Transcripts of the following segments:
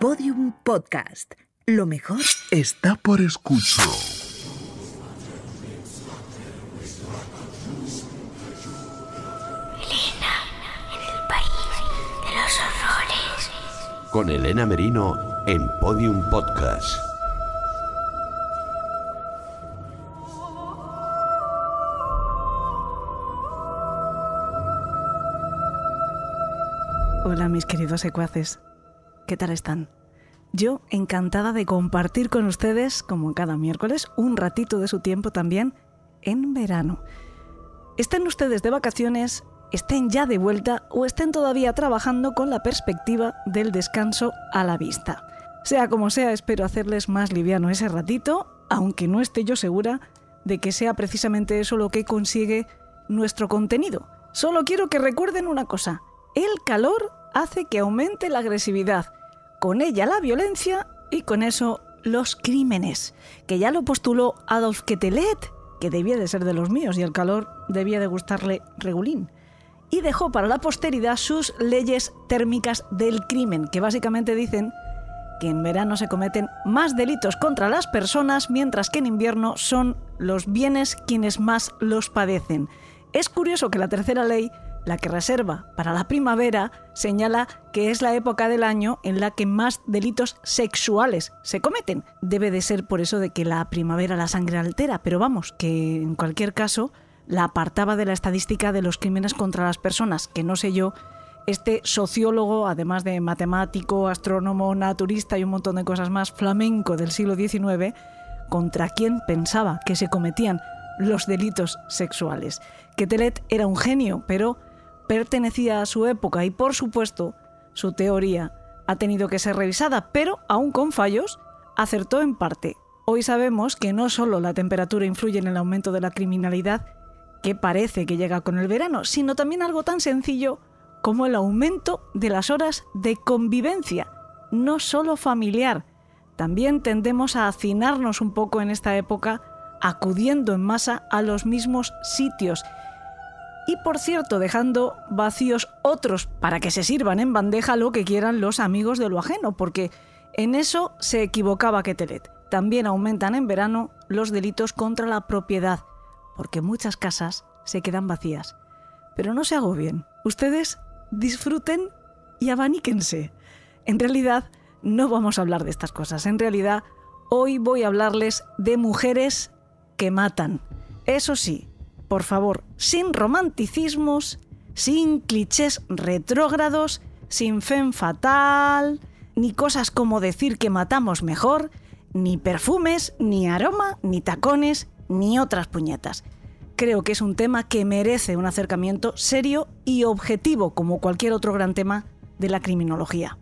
Podium Podcast. Lo mejor está por escuchar. Elena, en el país de los horrores. Con Elena Merino en Podium Podcast. Hola mis queridos secuaces, ¿qué tal están? Yo encantada de compartir con ustedes, como cada miércoles, un ratito de su tiempo también en verano. Estén ustedes de vacaciones, estén ya de vuelta o estén todavía trabajando con la perspectiva del descanso a la vista. Sea como sea, espero hacerles más liviano ese ratito, aunque no esté yo segura de que sea precisamente eso lo que consigue nuestro contenido. Solo quiero que recuerden una cosa, el calor hace que aumente la agresividad, con ella la violencia y con eso los crímenes, que ya lo postuló Adolf Quetelet, que debía de ser de los míos y el calor debía de gustarle regulín. Y dejó para la posteridad sus leyes térmicas del crimen, que básicamente dicen que en verano se cometen más delitos contra las personas, mientras que en invierno son los bienes quienes más los padecen. Es curioso que la tercera ley la que reserva para la primavera señala que es la época del año en la que más delitos sexuales se cometen. Debe de ser por eso de que la primavera la sangre altera, pero vamos, que en cualquier caso la apartaba de la estadística de los crímenes contra las personas, que no sé yo, este sociólogo, además de matemático, astrónomo, naturista y un montón de cosas más, flamenco del siglo XIX, contra quién pensaba que se cometían los delitos sexuales. Que Telet era un genio, pero pertenecía a su época y por supuesto su teoría ha tenido que ser revisada, pero aún con fallos, acertó en parte. Hoy sabemos que no solo la temperatura influye en el aumento de la criminalidad, que parece que llega con el verano, sino también algo tan sencillo como el aumento de las horas de convivencia, no solo familiar. También tendemos a hacinarnos un poco en esta época acudiendo en masa a los mismos sitios y por cierto dejando vacíos otros para que se sirvan en bandeja lo que quieran los amigos de lo ajeno, porque en eso se equivocaba Ketelet. También aumentan en verano los delitos contra la propiedad, porque muchas casas se quedan vacías. Pero no se agobien, ustedes disfruten y abaníquense. En realidad, no vamos a hablar de estas cosas, en realidad, hoy voy a hablarles de mujeres que matan. Eso sí, por favor, sin romanticismos, sin clichés retrógrados, sin fen fatal, ni cosas como decir que matamos mejor, ni perfumes, ni aroma, ni tacones, ni otras puñetas. Creo que es un tema que merece un acercamiento serio y objetivo como cualquier otro gran tema de la criminología.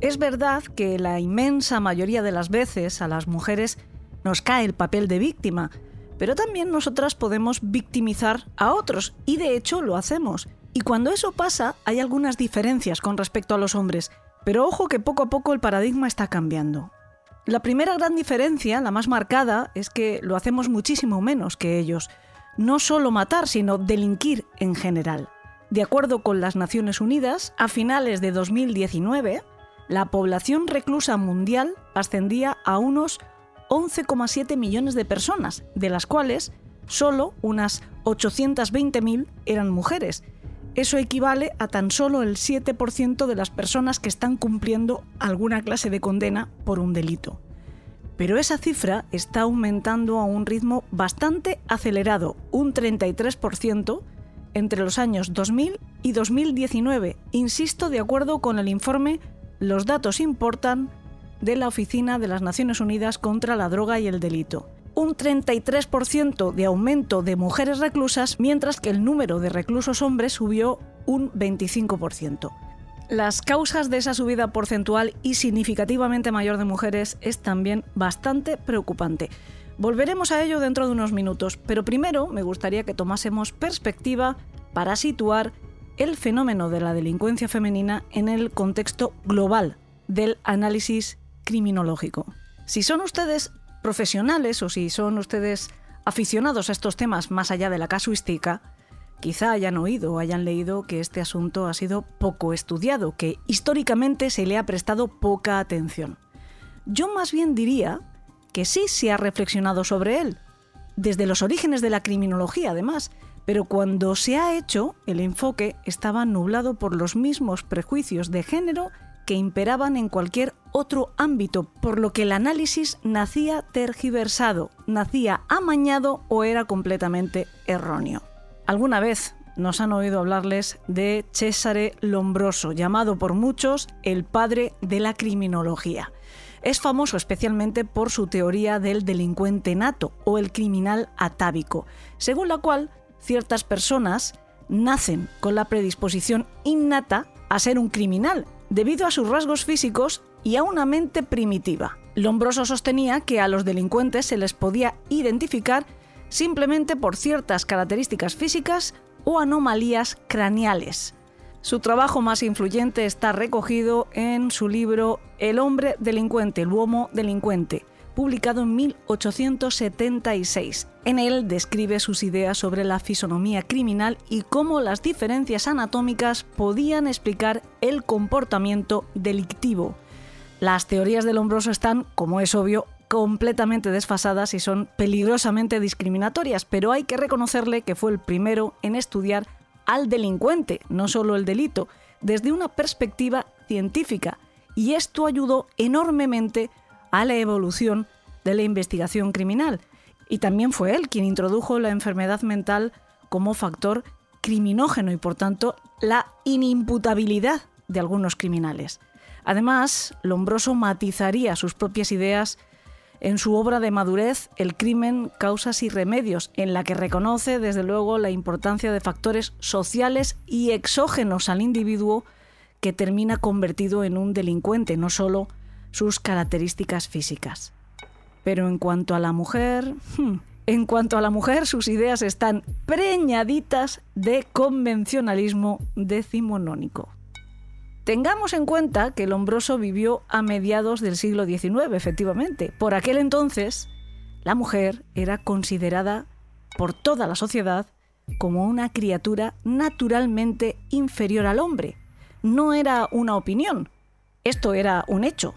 Es verdad que la inmensa mayoría de las veces a las mujeres nos cae el papel de víctima, pero también nosotras podemos victimizar a otros y de hecho lo hacemos. Y cuando eso pasa hay algunas diferencias con respecto a los hombres, pero ojo que poco a poco el paradigma está cambiando. La primera gran diferencia, la más marcada, es que lo hacemos muchísimo menos que ellos. No solo matar, sino delinquir en general. De acuerdo con las Naciones Unidas, a finales de 2019, la población reclusa mundial ascendía a unos 11,7 millones de personas, de las cuales solo unas 820.000 eran mujeres. Eso equivale a tan solo el 7% de las personas que están cumpliendo alguna clase de condena por un delito. Pero esa cifra está aumentando a un ritmo bastante acelerado, un 33% entre los años 2000 y 2019. Insisto, de acuerdo con el informe Los datos importan de la Oficina de las Naciones Unidas contra la Droga y el Delito. Un 33% de aumento de mujeres reclusas, mientras que el número de reclusos hombres subió un 25%. Las causas de esa subida porcentual y significativamente mayor de mujeres es también bastante preocupante. Volveremos a ello dentro de unos minutos, pero primero me gustaría que tomásemos perspectiva para situar el fenómeno de la delincuencia femenina en el contexto global del análisis criminológico. Si son ustedes profesionales o si son ustedes aficionados a estos temas más allá de la casuística, Quizá hayan oído o hayan leído que este asunto ha sido poco estudiado, que históricamente se le ha prestado poca atención. Yo más bien diría que sí se ha reflexionado sobre él, desde los orígenes de la criminología además, pero cuando se ha hecho, el enfoque estaba nublado por los mismos prejuicios de género que imperaban en cualquier otro ámbito, por lo que el análisis nacía tergiversado, nacía amañado o era completamente erróneo. Alguna vez nos han oído hablarles de Cesare Lombroso, llamado por muchos el padre de la criminología. Es famoso especialmente por su teoría del delincuente nato o el criminal atávico, según la cual ciertas personas nacen con la predisposición innata a ser un criminal debido a sus rasgos físicos y a una mente primitiva. Lombroso sostenía que a los delincuentes se les podía identificar simplemente por ciertas características físicas o anomalías craneales. Su trabajo más influyente está recogido en su libro El hombre delincuente, el uomo delincuente, publicado en 1876. En él describe sus ideas sobre la fisonomía criminal y cómo las diferencias anatómicas podían explicar el comportamiento delictivo. Las teorías del hombroso están, como es obvio, completamente desfasadas y son peligrosamente discriminatorias, pero hay que reconocerle que fue el primero en estudiar al delincuente, no solo el delito, desde una perspectiva científica, y esto ayudó enormemente a la evolución de la investigación criminal. Y también fue él quien introdujo la enfermedad mental como factor criminógeno y por tanto la inimputabilidad de algunos criminales. Además, Lombroso matizaría sus propias ideas en su obra de madurez El crimen, causas y remedios, en la que reconoce desde luego la importancia de factores sociales y exógenos al individuo que termina convertido en un delincuente, no solo sus características físicas. Pero en cuanto a la mujer, hmm, en cuanto a la mujer, sus ideas están preñaditas de convencionalismo decimonónico. Tengamos en cuenta que Lombroso vivió a mediados del siglo XIX, efectivamente. Por aquel entonces, la mujer era considerada por toda la sociedad como una criatura naturalmente inferior al hombre. No era una opinión, esto era un hecho.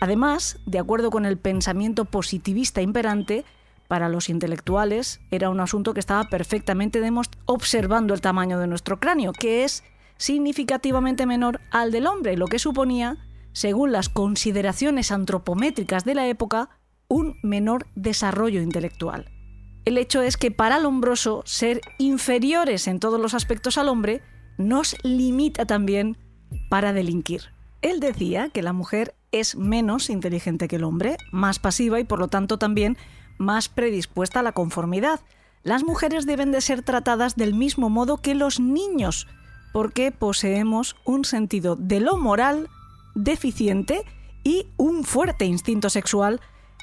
Además, de acuerdo con el pensamiento positivista imperante, para los intelectuales era un asunto que estaba perfectamente observando el tamaño de nuestro cráneo, que es significativamente menor al del hombre, lo que suponía, según las consideraciones antropométricas de la época, un menor desarrollo intelectual. El hecho es que para el hombroso ser inferiores en todos los aspectos al hombre nos limita también para delinquir. Él decía que la mujer es menos inteligente que el hombre, más pasiva y por lo tanto también más predispuesta a la conformidad. Las mujeres deben de ser tratadas del mismo modo que los niños, porque poseemos un sentido de lo moral deficiente y un fuerte instinto sexual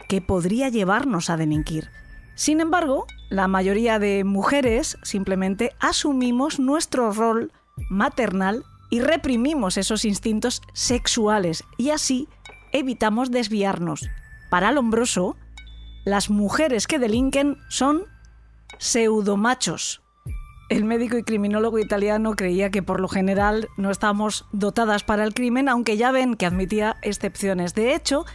que podría llevarnos a delinquir. Sin embargo, la mayoría de mujeres simplemente asumimos nuestro rol maternal y reprimimos esos instintos sexuales y así evitamos desviarnos. Para Lombroso, las mujeres que delinquen son pseudomachos, el médico y criminólogo italiano creía que por lo general no estamos dotadas para el crimen, aunque ya ven que admitía excepciones. De hecho,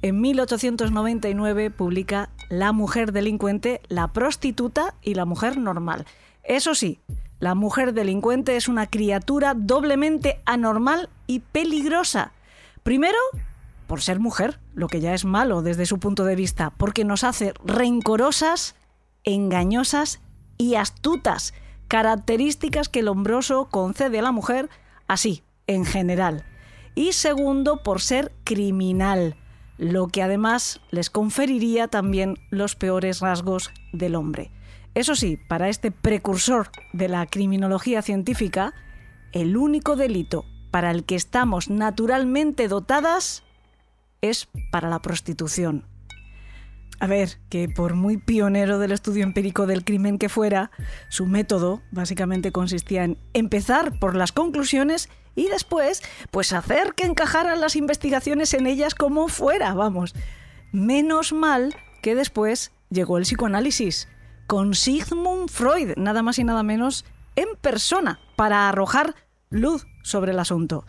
en 1899 publica La mujer delincuente, la prostituta y la mujer normal. Eso sí, la mujer delincuente es una criatura doblemente anormal y peligrosa. Primero, por ser mujer, lo que ya es malo desde su punto de vista, porque nos hace rencorosas, engañosas y astutas características que el hombroso concede a la mujer así, en general. Y segundo, por ser criminal, lo que además les conferiría también los peores rasgos del hombre. Eso sí, para este precursor de la criminología científica, el único delito para el que estamos naturalmente dotadas es para la prostitución. A ver, que por muy pionero del estudio empírico del crimen que fuera, su método básicamente consistía en empezar por las conclusiones y después, pues hacer que encajaran las investigaciones en ellas como fuera, vamos. Menos mal que después llegó el psicoanálisis, con Sigmund Freud, nada más y nada menos en persona para arrojar luz sobre el asunto.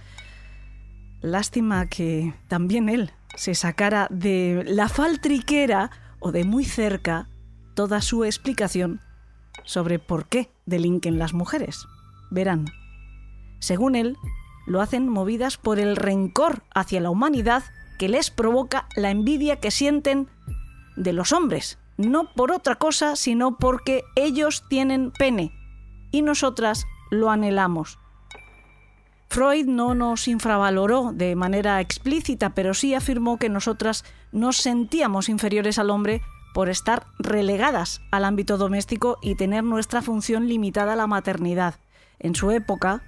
Lástima que también él se sacara de la faltriquera o de muy cerca toda su explicación sobre por qué delinquen las mujeres. Verán, según él, lo hacen movidas por el rencor hacia la humanidad que les provoca la envidia que sienten de los hombres, no por otra cosa, sino porque ellos tienen pene y nosotras lo anhelamos. Freud no nos infravaloró de manera explícita, pero sí afirmó que nosotras nos sentíamos inferiores al hombre por estar relegadas al ámbito doméstico y tener nuestra función limitada a la maternidad. En su época,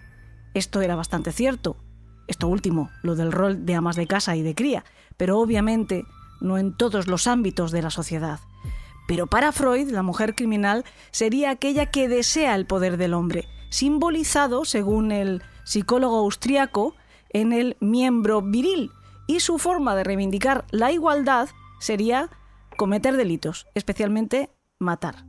esto era bastante cierto. Esto último, lo del rol de amas de casa y de cría, pero obviamente no en todos los ámbitos de la sociedad. Pero para Freud, la mujer criminal sería aquella que desea el poder del hombre, simbolizado, según el psicólogo austriaco, en el miembro viril, y su forma de reivindicar la igualdad sería cometer delitos, especialmente matar.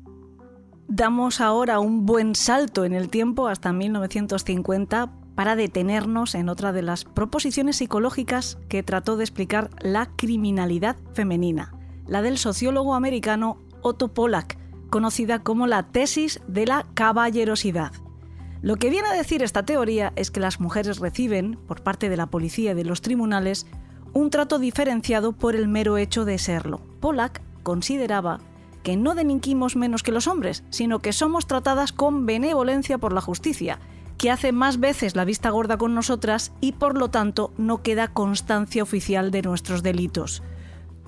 Damos ahora un buen salto en el tiempo hasta 1950 para detenernos en otra de las proposiciones psicológicas que trató de explicar la criminalidad femenina, la del sociólogo americano Otto Pollack, conocida como la tesis de la caballerosidad. Lo que viene a decir esta teoría es que las mujeres reciben, por parte de la policía y de los tribunales, un trato diferenciado por el mero hecho de serlo. Pollack consideraba que no delinquimos menos que los hombres, sino que somos tratadas con benevolencia por la justicia, que hace más veces la vista gorda con nosotras y por lo tanto no queda constancia oficial de nuestros delitos.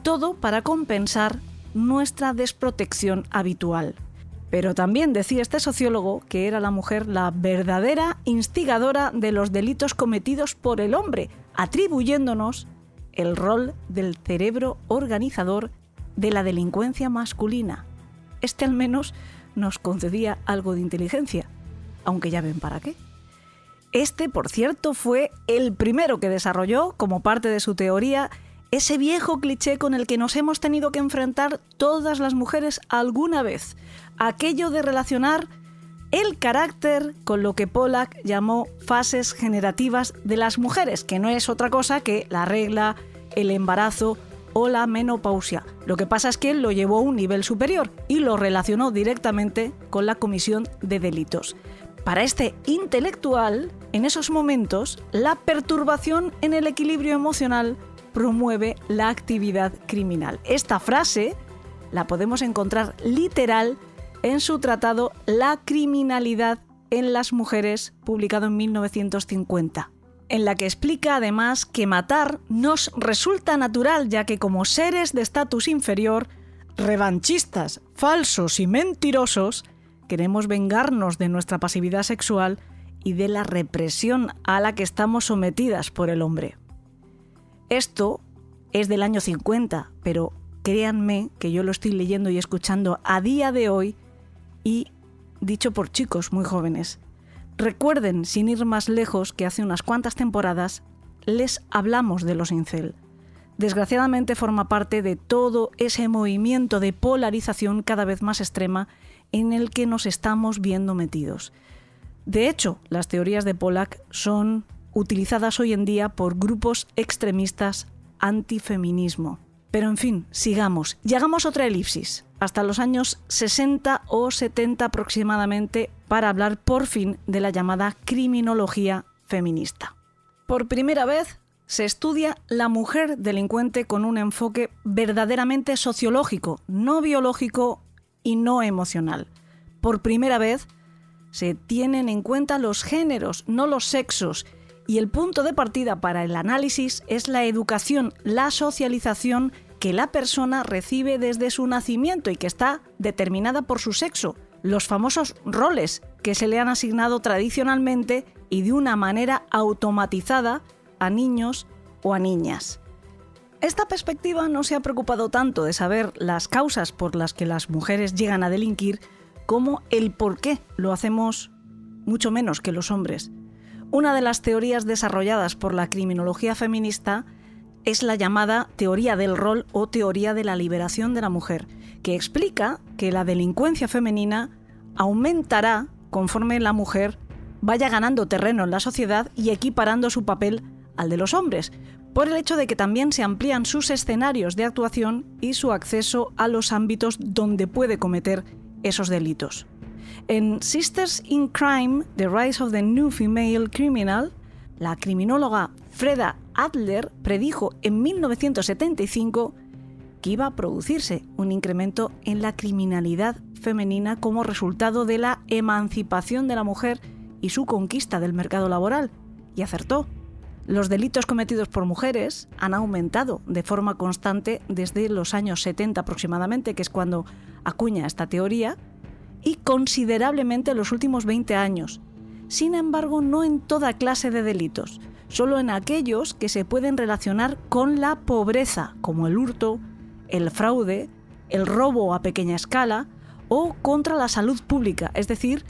Todo para compensar nuestra desprotección habitual. Pero también decía este sociólogo que era la mujer la verdadera instigadora de los delitos cometidos por el hombre, atribuyéndonos el rol del cerebro organizador de la delincuencia masculina. Este al menos nos concedía algo de inteligencia, aunque ya ven para qué. Este, por cierto, fue el primero que desarrolló, como parte de su teoría, ese viejo cliché con el que nos hemos tenido que enfrentar todas las mujeres alguna vez, aquello de relacionar el carácter con lo que Pollack llamó fases generativas de las mujeres, que no es otra cosa que la regla, el embarazo o la menopausia. Lo que pasa es que él lo llevó a un nivel superior y lo relacionó directamente con la comisión de delitos. Para este intelectual, en esos momentos, la perturbación en el equilibrio emocional promueve la actividad criminal. Esta frase la podemos encontrar literal en su tratado La criminalidad en las mujeres, publicado en 1950, en la que explica además que matar nos resulta natural ya que como seres de estatus inferior, revanchistas, falsos y mentirosos, queremos vengarnos de nuestra pasividad sexual y de la represión a la que estamos sometidas por el hombre. Esto es del año 50, pero créanme que yo lo estoy leyendo y escuchando a día de hoy y dicho por chicos muy jóvenes. Recuerden, sin ir más lejos, que hace unas cuantas temporadas les hablamos de los incel. Desgraciadamente forma parte de todo ese movimiento de polarización cada vez más extrema en el que nos estamos viendo metidos. De hecho, las teorías de Pollack son utilizadas hoy en día por grupos extremistas antifeminismo. Pero en fin, sigamos y hagamos otra elipsis, hasta los años 60 o 70 aproximadamente, para hablar por fin de la llamada criminología feminista. Por primera vez se estudia la mujer delincuente con un enfoque verdaderamente sociológico, no biológico y no emocional. Por primera vez se tienen en cuenta los géneros, no los sexos, y el punto de partida para el análisis es la educación, la socialización que la persona recibe desde su nacimiento y que está determinada por su sexo, los famosos roles que se le han asignado tradicionalmente y de una manera automatizada a niños o a niñas. Esta perspectiva no se ha preocupado tanto de saber las causas por las que las mujeres llegan a delinquir como el por qué lo hacemos mucho menos que los hombres. Una de las teorías desarrolladas por la criminología feminista es la llamada teoría del rol o teoría de la liberación de la mujer, que explica que la delincuencia femenina aumentará conforme la mujer vaya ganando terreno en la sociedad y equiparando su papel al de los hombres, por el hecho de que también se amplían sus escenarios de actuación y su acceso a los ámbitos donde puede cometer esos delitos. En Sisters in Crime, The Rise of the New Female Criminal, la criminóloga Freda Adler predijo en 1975 que iba a producirse un incremento en la criminalidad femenina como resultado de la emancipación de la mujer y su conquista del mercado laboral. Y acertó. Los delitos cometidos por mujeres han aumentado de forma constante desde los años 70 aproximadamente, que es cuando acuña esta teoría, y considerablemente en los últimos 20 años. Sin embargo, no en toda clase de delitos, solo en aquellos que se pueden relacionar con la pobreza, como el hurto, el fraude, el robo a pequeña escala o contra la salud pública, es decir,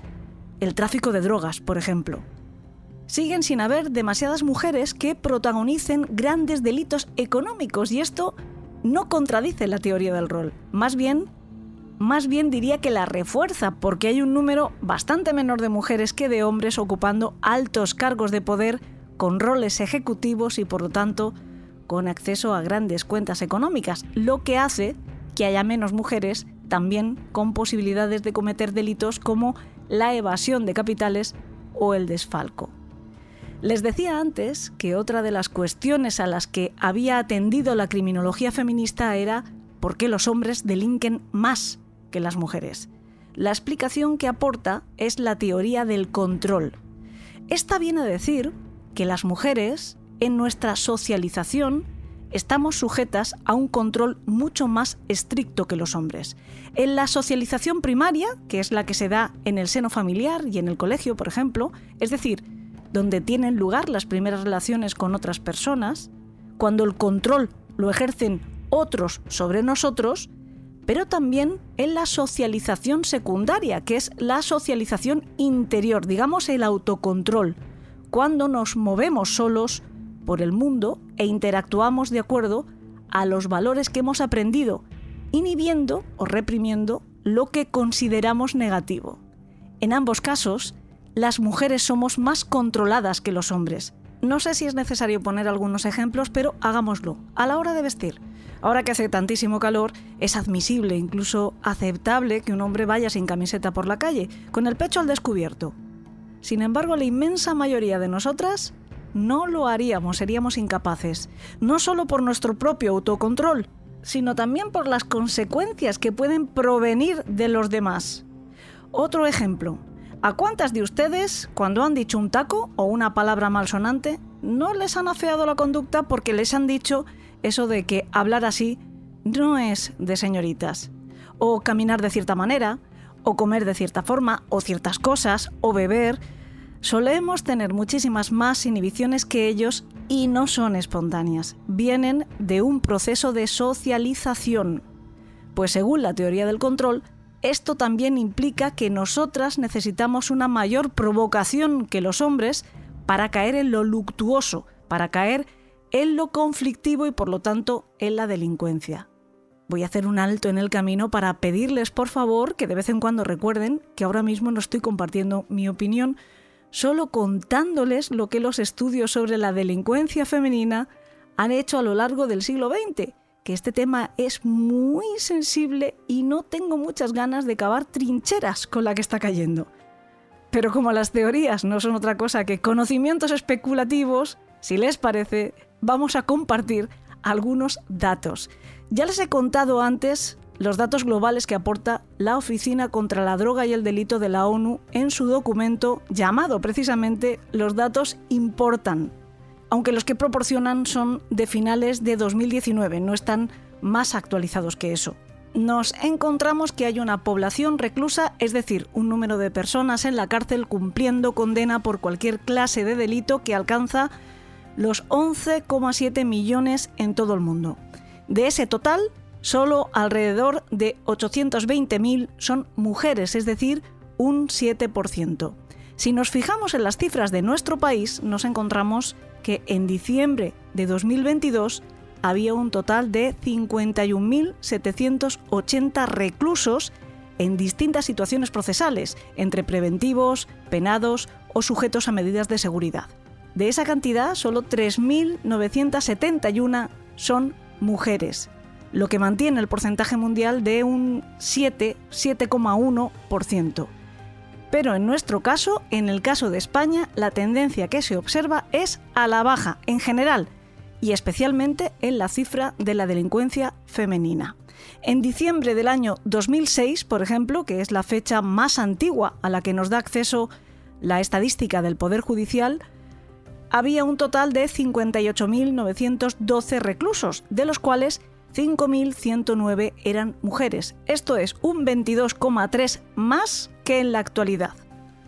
el tráfico de drogas, por ejemplo. Siguen sin haber demasiadas mujeres que protagonicen grandes delitos económicos y esto no contradice la teoría del rol, más bien más bien diría que la refuerza porque hay un número bastante menor de mujeres que de hombres ocupando altos cargos de poder con roles ejecutivos y por lo tanto con acceso a grandes cuentas económicas, lo que hace que haya menos mujeres también con posibilidades de cometer delitos como la evasión de capitales o el desfalco. Les decía antes que otra de las cuestiones a las que había atendido la criminología feminista era por qué los hombres delinquen más que las mujeres. La explicación que aporta es la teoría del control. Esta viene a decir que las mujeres, en nuestra socialización, estamos sujetas a un control mucho más estricto que los hombres. En la socialización primaria, que es la que se da en el seno familiar y en el colegio, por ejemplo, es decir, donde tienen lugar las primeras relaciones con otras personas, cuando el control lo ejercen otros sobre nosotros, pero también en la socialización secundaria, que es la socialización interior, digamos el autocontrol, cuando nos movemos solos por el mundo e interactuamos de acuerdo a los valores que hemos aprendido, inhibiendo o reprimiendo lo que consideramos negativo. En ambos casos, las mujeres somos más controladas que los hombres. No sé si es necesario poner algunos ejemplos, pero hagámoslo. A la hora de vestir. Ahora que hace tantísimo calor, es admisible, incluso aceptable, que un hombre vaya sin camiseta por la calle, con el pecho al descubierto. Sin embargo, la inmensa mayoría de nosotras no lo haríamos, seríamos incapaces, no solo por nuestro propio autocontrol, sino también por las consecuencias que pueden provenir de los demás. Otro ejemplo. ¿A cuántas de ustedes, cuando han dicho un taco o una palabra malsonante, no les han afeado la conducta porque les han dicho eso de que hablar así no es de señoritas? O caminar de cierta manera, o comer de cierta forma, o ciertas cosas, o beber, Solemos tener muchísimas más inhibiciones que ellos y no son espontáneas. Vienen de un proceso de socialización. Pues según la teoría del control, esto también implica que nosotras necesitamos una mayor provocación que los hombres para caer en lo luctuoso, para caer en lo conflictivo y por lo tanto en la delincuencia. Voy a hacer un alto en el camino para pedirles por favor que de vez en cuando recuerden que ahora mismo no estoy compartiendo mi opinión solo contándoles lo que los estudios sobre la delincuencia femenina han hecho a lo largo del siglo XX, que este tema es muy sensible y no tengo muchas ganas de cavar trincheras con la que está cayendo. Pero como las teorías no son otra cosa que conocimientos especulativos, si les parece, vamos a compartir algunos datos. Ya les he contado antes los datos globales que aporta la Oficina contra la Droga y el Delito de la ONU en su documento llamado precisamente Los datos importan, aunque los que proporcionan son de finales de 2019, no están más actualizados que eso. Nos encontramos que hay una población reclusa, es decir, un número de personas en la cárcel cumpliendo condena por cualquier clase de delito que alcanza los 11,7 millones en todo el mundo. De ese total, solo alrededor de 820.000 son mujeres, es decir, un 7%. Si nos fijamos en las cifras de nuestro país, nos encontramos que en diciembre de 2022 había un total de 51.780 reclusos en distintas situaciones procesales, entre preventivos, penados o sujetos a medidas de seguridad. De esa cantidad, solo 3.971 son mujeres, lo que mantiene el porcentaje mundial de un 7, 7,1%. Pero en nuestro caso, en el caso de España, la tendencia que se observa es a la baja en general y especialmente en la cifra de la delincuencia femenina. En diciembre del año 2006, por ejemplo, que es la fecha más antigua a la que nos da acceso la estadística del Poder Judicial, había un total de 58.912 reclusos, de los cuales 5.109 eran mujeres. Esto es un 22,3 más que en la actualidad.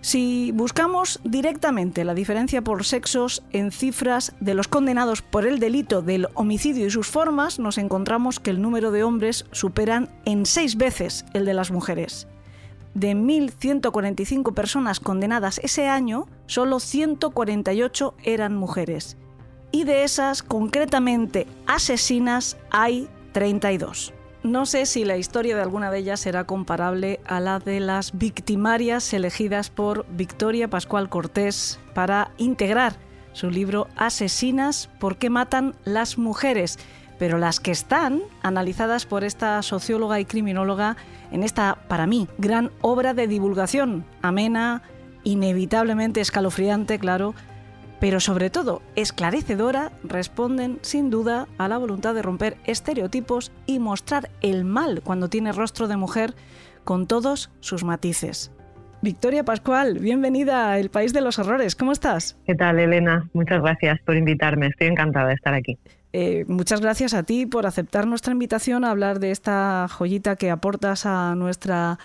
Si buscamos directamente la diferencia por sexos en cifras de los condenados por el delito del homicidio y sus formas, nos encontramos que el número de hombres superan en seis veces el de las mujeres. De 1.145 personas condenadas ese año, solo 148 eran mujeres. Y de esas, concretamente asesinas, hay 32. No sé si la historia de alguna de ellas será comparable a la de las victimarias elegidas por Victoria Pascual Cortés para integrar su libro Asesinas, ¿por qué matan las mujeres? Pero las que están analizadas por esta socióloga y criminóloga en esta, para mí, gran obra de divulgación, amena, inevitablemente escalofriante, claro, pero sobre todo esclarecedora, responden sin duda a la voluntad de romper estereotipos y mostrar el mal cuando tiene rostro de mujer con todos sus matices. Victoria Pascual, bienvenida a El País de los Horrores. ¿Cómo estás? ¿Qué tal, Elena? Muchas gracias por invitarme. Estoy encantada de estar aquí. Eh, muchas gracias a ti por aceptar nuestra invitación a hablar de esta joyita que aportas a nuestra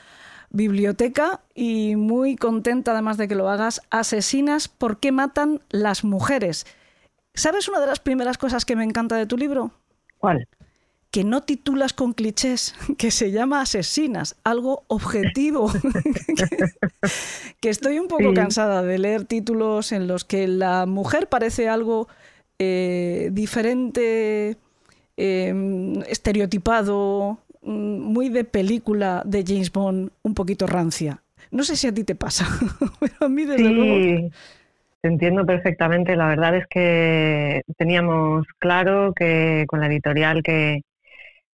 biblioteca y muy contenta además de que lo hagas. Asesinas, ¿por qué matan las mujeres? ¿Sabes una de las primeras cosas que me encanta de tu libro? ¿Cuál? Que no titulas con clichés, que se llama Asesinas, algo objetivo. que, estoy un poco cansada de leer títulos en los que la mujer parece algo eh, diferente, eh, estereotipado, muy de película de James Bond, un poquito rancia. No sé si a ti te pasa, pero a mí desde sí, Te entiendo perfectamente. La verdad es que teníamos claro que con la editorial que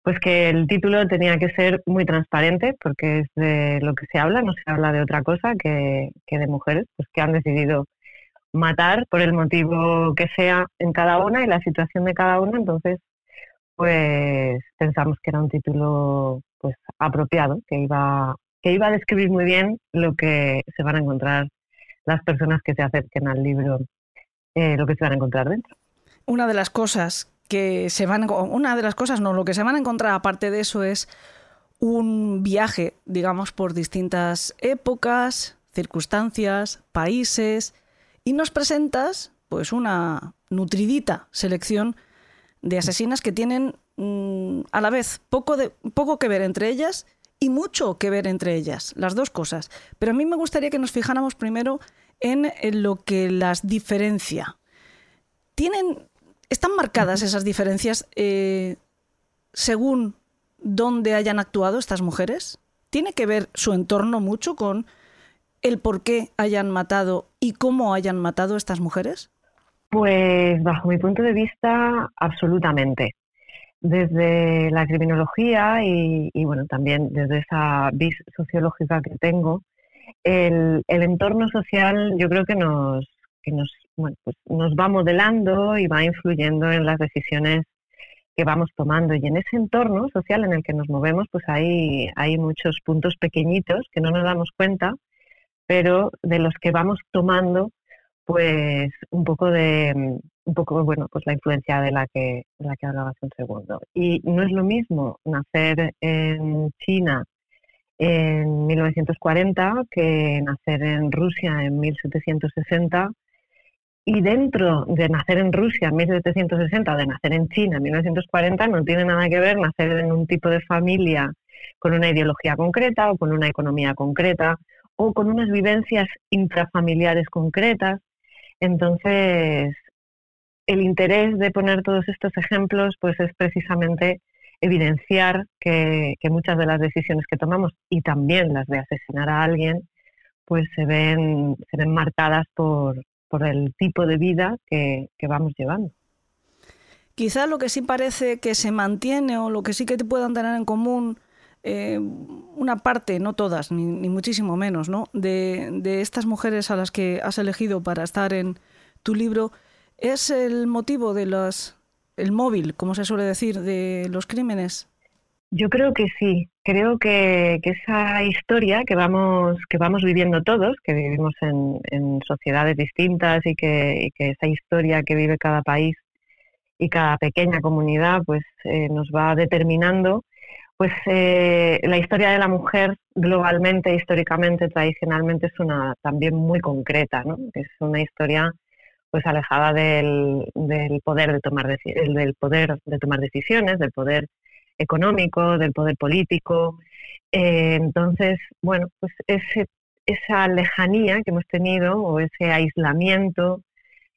pues que el título tenía que ser muy transparente porque es de lo que se habla, no se habla de otra cosa que, que de mujeres pues que han decidido matar por el motivo que sea en cada una y la situación de cada una. Entonces, pues pensamos que era un título pues apropiado, que iba, que iba a describir muy bien lo que se van a encontrar las personas que se acerquen al libro, eh, lo que se van a encontrar dentro. Una de las cosas que se van, una de las cosas, no, lo que se van a encontrar aparte de eso es un viaje, digamos, por distintas épocas, circunstancias, países, y nos presentas pues una nutridita selección de asesinas que tienen mm, a la vez poco, de, poco que ver entre ellas y mucho que ver entre ellas, las dos cosas. Pero a mí me gustaría que nos fijáramos primero en, lo que las diferencia. ¿Tienen, ¿Están marcadas esas diferencias eh, según dónde hayan actuado estas mujeres? ¿Tiene que ver su entorno mucho con el por qué hayan matado y cómo hayan matado estas mujeres? Pues bajo mi punto de vista, absolutamente. Desde la criminología y, bueno, también desde esa vis sociológica que tengo, el, entorno social yo creo que nos, nos, pues nos va modelando y va influyendo en las decisiones que vamos tomando. Y en ese entorno social en el que nos movemos, pues hay, hay muchos puntos pequeñitos que no nos damos cuenta, pero de los que vamos tomando pues un poco de un poco bueno pues la influencia de la que de la que hablabas un segundo. Y no es lo mismo nacer en China en 1940 que nacer en Rusia en 1760 y dentro de nacer en Rusia en 1760 o de nacer en China en 1940 no tiene nada que ver nacer en un tipo de familia con una ideología concreta o con una economía concreta o con unas vivencias intrafamiliares concretas entonces, el interés de poner todos estos ejemplos pues es precisamente evidenciar que, muchas de las decisiones que tomamos y también las de asesinar a alguien, pues se ven, se ven marcadas por, por el tipo de vida que, vamos llevando. Quizá lo que sí parece que se mantiene o lo que sí que te puedan tener en común eh, una parte, no todas, ni, muchísimo menos, ¿no? De, de, estas mujeres a las que has elegido para estar en tu libro, es el motivo de las el móvil, como se suele decir, de los crímenes? Yo creo que sí. Creo que, esa historia que vamos, que vamos viviendo todos, que vivimos en, sociedades distintas y que, esa historia que vive cada país y cada pequeña comunidad, pues eh, nos va determinando. Pues eh, la historia de la mujer globalmente, históricamente, tradicionalmente es una también muy concreta, ¿no? Es una historia pues alejada del, poder de tomar del poder de tomar decisiones, del poder económico, del poder político. Eh, entonces, bueno, pues ese, esa lejanía que hemos tenido o ese aislamiento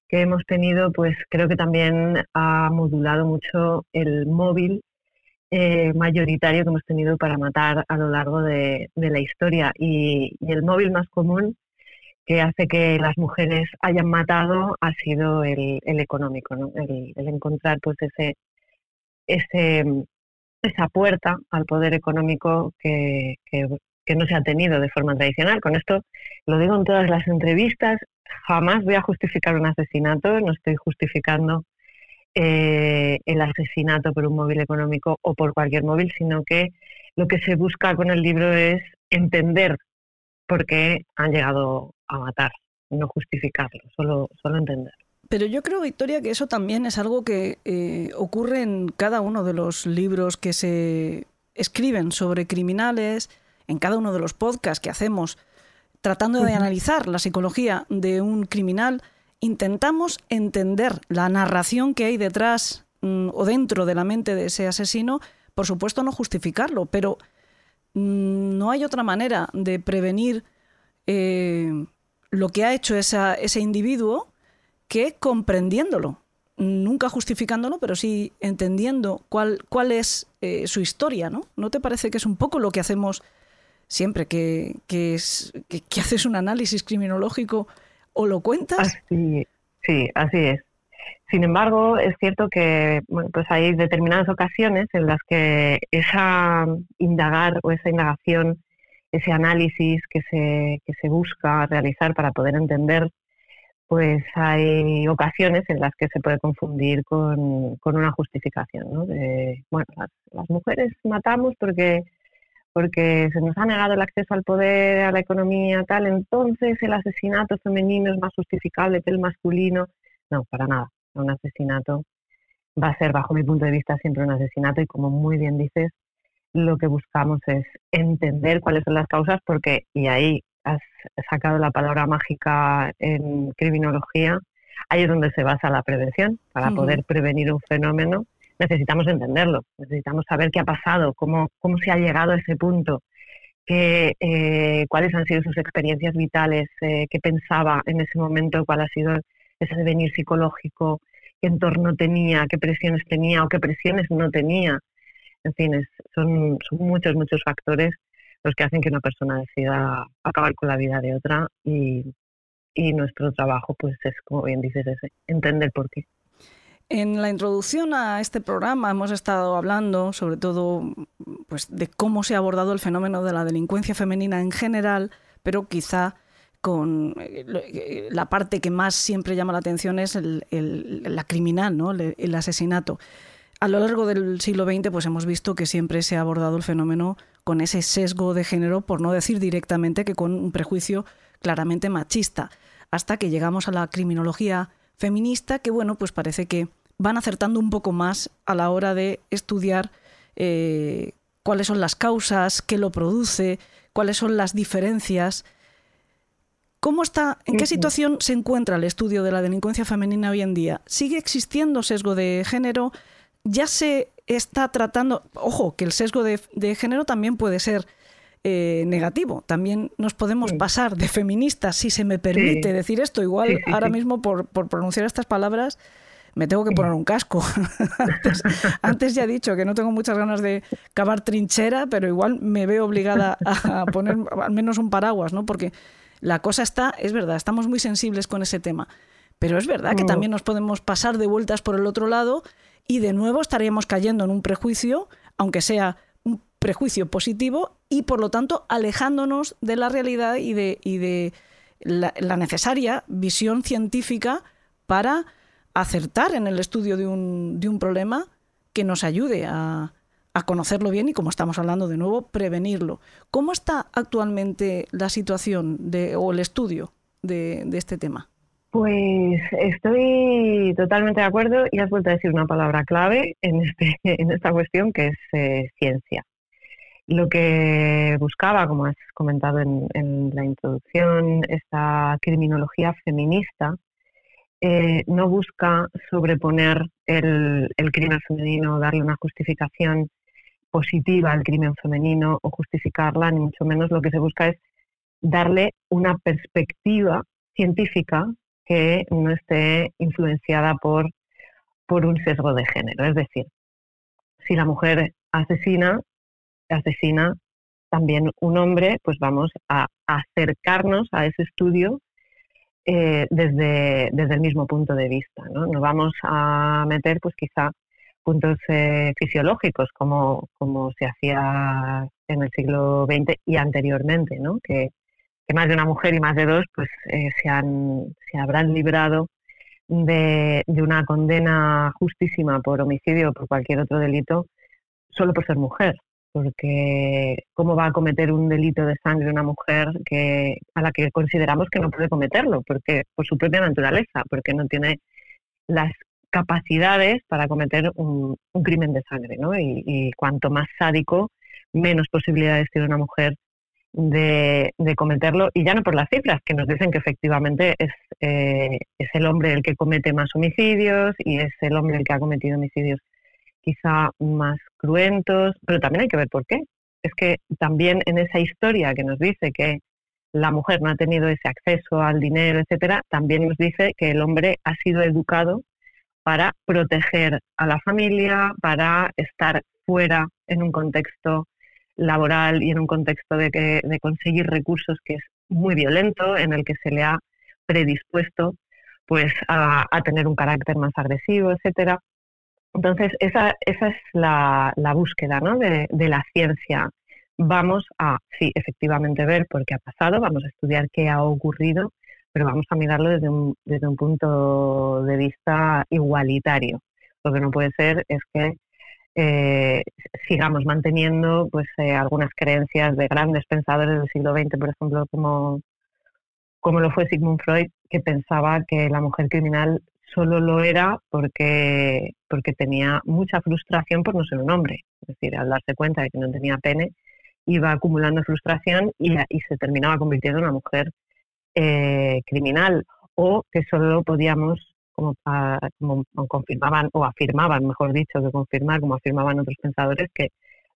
que hemos tenido, pues creo que también ha modulado mucho el móvil eh, mayoritario que hemos tenido para matar a lo largo de, la historia. y, el móvil más común que hace que las mujeres hayan matado ha sido el, económico, ¿no? el, encontrar pues ese, ese, esa puerta al poder económico que, que, no se ha tenido de forma tradicional. Con esto lo digo en todas las entrevistas, jamás voy a justificar un asesinato, no estoy justificando eh, el asesinato por un móvil económico o por cualquier móvil, sino que lo que se busca con el libro es entender por qué han llegado a matar, no justificarlo, solo, solo entender. Pero yo creo, Victoria, que eso también es algo que eh, ocurre en cada uno de los libros que se escriben sobre criminales, en cada uno de los podcasts que hacemos, tratando de analizar la psicología de un criminal, intentamos entender la narración que hay detrás mm, o dentro de la mente de ese asesino, por supuesto no justificarlo, pero mm, no hay otra manera de prevenir eh, lo que ha hecho ese individuo que comprendiéndolo, nunca justificándolo, pero sí entendiendo cuál, cuál es eh, su historia, ¿no? ¿No te parece que es un poco lo que hacemos siempre que, que, es, que, haces un análisis criminológico o lo cuentas? sí, así es. Sin embargo, es cierto que pues hay determinadas ocasiones en las que esa indagar o esa indagación ese análisis que se, que se busca realizar para poder entender, pues hay ocasiones en las que se puede confundir con, una justificación. ¿no? De, bueno, las, mujeres matamos porque, porque se nos ha negado el acceso al poder, a la economía, tal, entonces el asesinato femenino es más justificable que el masculino. No, para nada. Un asesinato va a ser, bajo mi punto de vista, siempre un asesinato y como muy bien dices, lo que buscamos es entender cuáles son las causas, porque, y ahí has sacado la palabra mágica en criminología, ahí es donde se basa la prevención. Para poder prevenir un fenómeno necesitamos entenderlo, necesitamos saber qué ha pasado, cómo, cómo se ha llegado a ese punto, qué, eh, cuáles han sido sus experiencias vitales, eh, qué pensaba en ese momento, cuál ha sido ese devenir psicológico, qué entorno tenía, qué presiones tenía o qué presiones no tenía en fin, son, muchos, muchos factores los que hacen que una persona decida acabar con la vida de otra y, nuestro trabajo, pues es, como bien dices, ese, entender por qué. En la introducción a este programa hemos estado hablando sobre todo pues, de cómo se ha abordado el fenómeno de la delincuencia femenina en general, pero quizá con eh, la parte que más siempre llama la atención es la criminal, ¿no? el asesinato a lo largo del siglo XX pues hemos visto que siempre se ha abordado el fenómeno con ese sesgo de género, por no decir directamente que con un prejuicio claramente machista, hasta que llegamos a la criminología feminista, que bueno, pues parece que van acertando un poco más a la hora de estudiar eh, cuáles son las causas, qué lo produce, cuáles son las diferencias. ¿Cómo está, en qué situación se encuentra el estudio de la delincuencia femenina hoy en día? ¿Sigue existiendo sesgo de género? ya se está tratando, ojo, que el sesgo de, género también puede ser eh, negativo. También nos podemos pasar de feministas, si se me permite decir esto. Igual ahora mismo por, pronunciar estas palabras me tengo que poner un casco. antes, ya he dicho que no tengo muchas ganas de cavar trinchera, pero igual me veo obligada a poner al menos un paraguas, ¿no? Porque la cosa está, es verdad, estamos muy sensibles con ese tema. Pero es verdad que mm. también nos podemos pasar de vueltas por el otro lado y de nuevo estaríamos cayendo en un prejuicio, aunque sea un prejuicio positivo, y por lo tanto alejándonos de la realidad y de, y de la, necesaria visión científica para acertar en el estudio de un, de un problema que nos ayude a, a conocerlo bien y, como estamos hablando de nuevo, prevenirlo. ¿Cómo está actualmente la situación de, o el estudio de, este tema? Pues estoy totalmente de acuerdo y has vuelto a decir una palabra clave en, este, en esta cuestión que es eh, ciencia. Lo que buscaba, como has comentado en, la introducción, esta criminología feminista eh, no busca sobreponer el, el, crimen femenino, darle una justificación positiva al crimen femenino o justificarla, ni mucho menos lo que se busca es darle una perspectiva científica que no esté influenciada por, por un sesgo de género. Es decir, si la mujer asesina, asesina también un hombre, pues vamos a acercarnos a ese estudio eh, desde, desde el mismo punto de vista. ¿no? Nos vamos a meter, pues quizá puntos eh, fisiológicos como, como se hacía en el siglo XX y anteriormente, ¿no? que, más de una mujer y más de dos pues eh, se, han, se habrán librado de, de, una condena justísima por homicidio o por cualquier otro delito solo por ser mujer. Porque cómo va a cometer un delito de sangre una mujer que a la que consideramos que no puede cometerlo, porque por su propia naturaleza, porque no tiene las capacidades para cometer un, crimen de sangre, ¿no? Y, cuanto más sádico, menos posibilidades tiene una mujer de, cometerlo, y ya no por las cifras, que nos dicen que efectivamente es, eh, es el hombre el que comete más homicidios y es el hombre el que ha cometido homicidios quizá más cruentos, pero también hay que ver por qué. Es que también en esa historia que nos dice que la mujer no ha tenido ese acceso al dinero, etcétera, también nos dice que el hombre ha sido educado para proteger a la familia, para estar fuera en un contexto laboral y en un contexto de, que, de conseguir recursos que es muy violento, en el que se le ha predispuesto pues a, tener un carácter más agresivo, etcétera. Entonces, esa, esa es la, búsqueda ¿no? de, de, la ciencia. Vamos a, sí, efectivamente ver por qué ha pasado, vamos a estudiar qué ha ocurrido pero vamos a mirarlo desde un, desde un punto de vista igualitario. Lo que no puede ser es que eh, sigamos manteniendo pues eh, algunas creencias de grandes pensadores del siglo XX, por ejemplo, como, como lo fue Sigmund Freud, que pensaba que la mujer criminal solo lo era porque, porque tenía mucha frustración por no ser un hombre. Es decir, al darse cuenta de que no tenía pene, iba acumulando frustración y, se terminaba convirtiendo en una mujer eh, criminal o que solo podíamos, como, como, confirmaban o afirmaban, mejor dicho, que confirmar, como afirmaban otros pensadores, que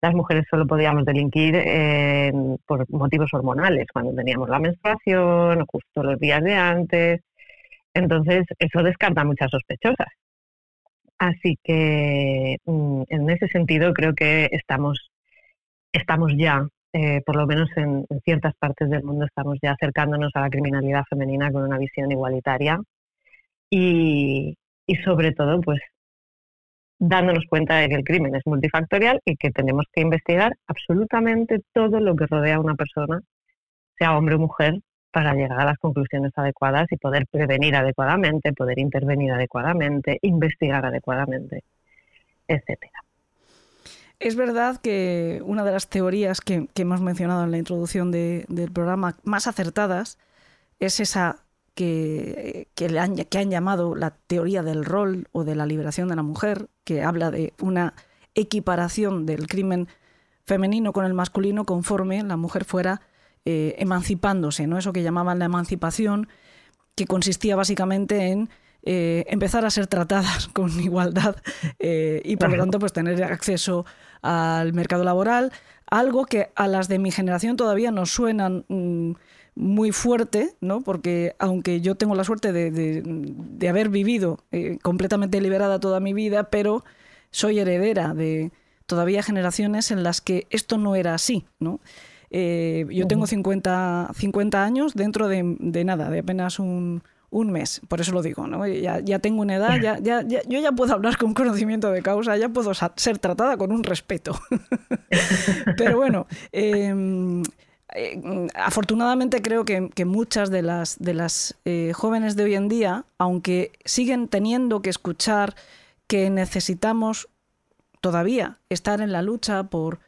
las mujeres solo podíamos delinquir por motivos hormonales, cuando teníamos la menstruación, justo los días de antes. Entonces, eso descarta muchas sospechosas. Así que, mm, en ese sentido, creo que estamos, estamos ya eh, por lo menos en, ciertas partes del mundo estamos ya acercándonos a la criminalidad femenina con una visión igualitaria y, sobre todo pues dándonos cuenta de que el crimen es multifactorial y que tenemos que investigar absolutamente todo lo que rodea a una persona, sea hombre o mujer, para llegar a las conclusiones adecuadas y poder prevenir adecuadamente, poder intervenir adecuadamente, investigar adecuadamente, etcétera. Es verdad que una de las teorías que, hemos mencionado en la introducción del programa más acertadas es esa que, que, han, que han llamado la teoría del rol o de la liberación de la mujer, que habla de una equiparación del crimen femenino con el masculino conforme la mujer fuera eh, emancipándose, ¿no? Eso que llamaban la emancipación, que consistía básicamente en eh, empezar a ser tratadas con igualdad eh, y por lo tanto pues tener acceso al mercado laboral, algo que a las de mi generación todavía nos suenan mm, muy fuerte, ¿no? Porque aunque yo tengo la suerte de, haber vivido eh, completamente liberada toda mi vida, pero soy heredera de todavía generaciones en las que esto no era así, ¿no? Eh, yo tengo 50, 50 años dentro de, nada, de apenas un, mes, por eso lo digo, ¿no? ya, tengo una edad, ya, ya, yo ya puedo hablar con conocimiento de causa, ya puedo ser tratada con un respeto. Pero bueno, em, eh, afortunadamente creo que, muchas de las, de las eh, jóvenes de hoy en día, aunque siguen teniendo que escuchar que necesitamos todavía estar en la lucha por,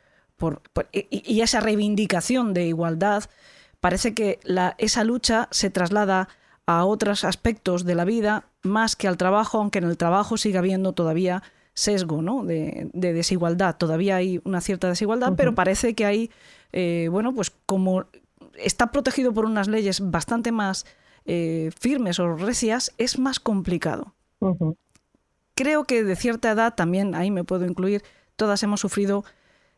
por, y, esa reivindicación de igualdad, parece que la, esa lucha se traslada a otros aspectos de la vida más que al trabajo, aunque en el trabajo siga habiendo todavía sesgo ¿no? de, desigualdad. Todavía hay una cierta desigualdad, pero parece que hay eh, bueno, pues como está protegido por unas leyes bastante más eh, firmes o recias, es más complicado. Creo que de cierta edad, también ahí me puedo incluir, todas hemos sufrido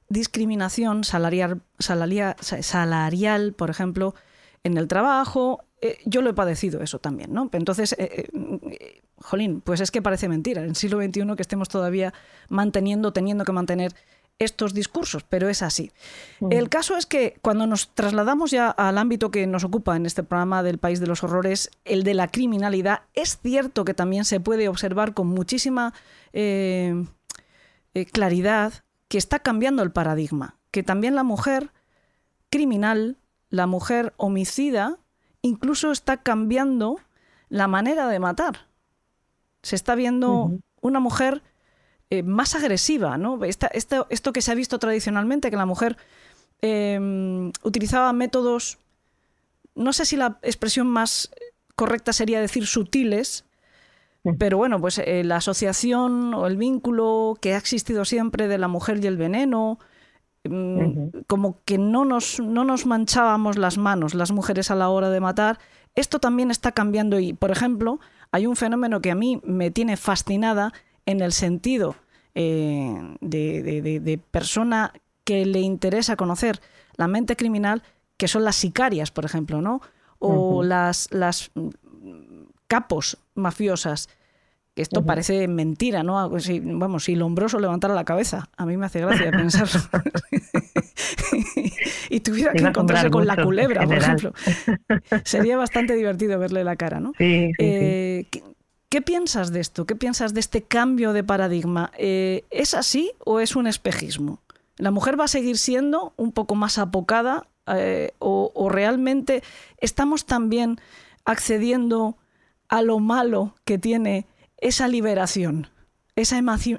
discriminación salarial, salarial, por ejemplo, en el trabajo. Eh, yo lo he padecido eso también, ¿no? Entonces, jolín, pues es que parece mentira, en el siglo XXI que estemos todavía manteniendo, teniendo que mantener estos discursos, pero es así. Mm. El caso es que cuando nos trasladamos ya al ámbito que nos ocupa en este programa del País de los Horrores, el de la criminalidad, es cierto que también se puede observar con muchísima eh, eh, claridad que está cambiando el paradigma, que también la mujer criminal, la mujer homicida, incluso está cambiando la manera de matar. Se está viendo una mujer eh, más agresiva, ¿no? esto que se ha visto tradicionalmente, que la mujer em, utilizaba métodos, no sé si la expresión más correcta sería decir sutiles, pero bueno, pues eh, la asociación o el vínculo que ha existido siempre de la mujer y el veneno, em, como que no nos, no nos manchábamos las manos las mujeres a la hora de matar, esto también está cambiando y, por ejemplo, hay un fenómeno que a mí me tiene fascinada en el sentido eh, de, persona que le interesa conocer la mente criminal, que son las sicarias, por ejemplo, ¿no? O las, las capos mafiosas. Esto parece mentira, ¿no? vamos, si Lombroso levantara la cabeza, a mí me hace gracia pensarlo. y tuviera que encontrarse con la culebra, por ejemplo. Sería bastante divertido verle la cara, ¿no? Sí, eh, ¿Qué piensas de esto? ¿Qué piensas de este cambio de paradigma? Eh, ¿Es así o es un espejismo? ¿La mujer va a seguir siendo un poco más apocada eh, o, realmente estamos también accediendo a lo malo que tiene esa liberación, esa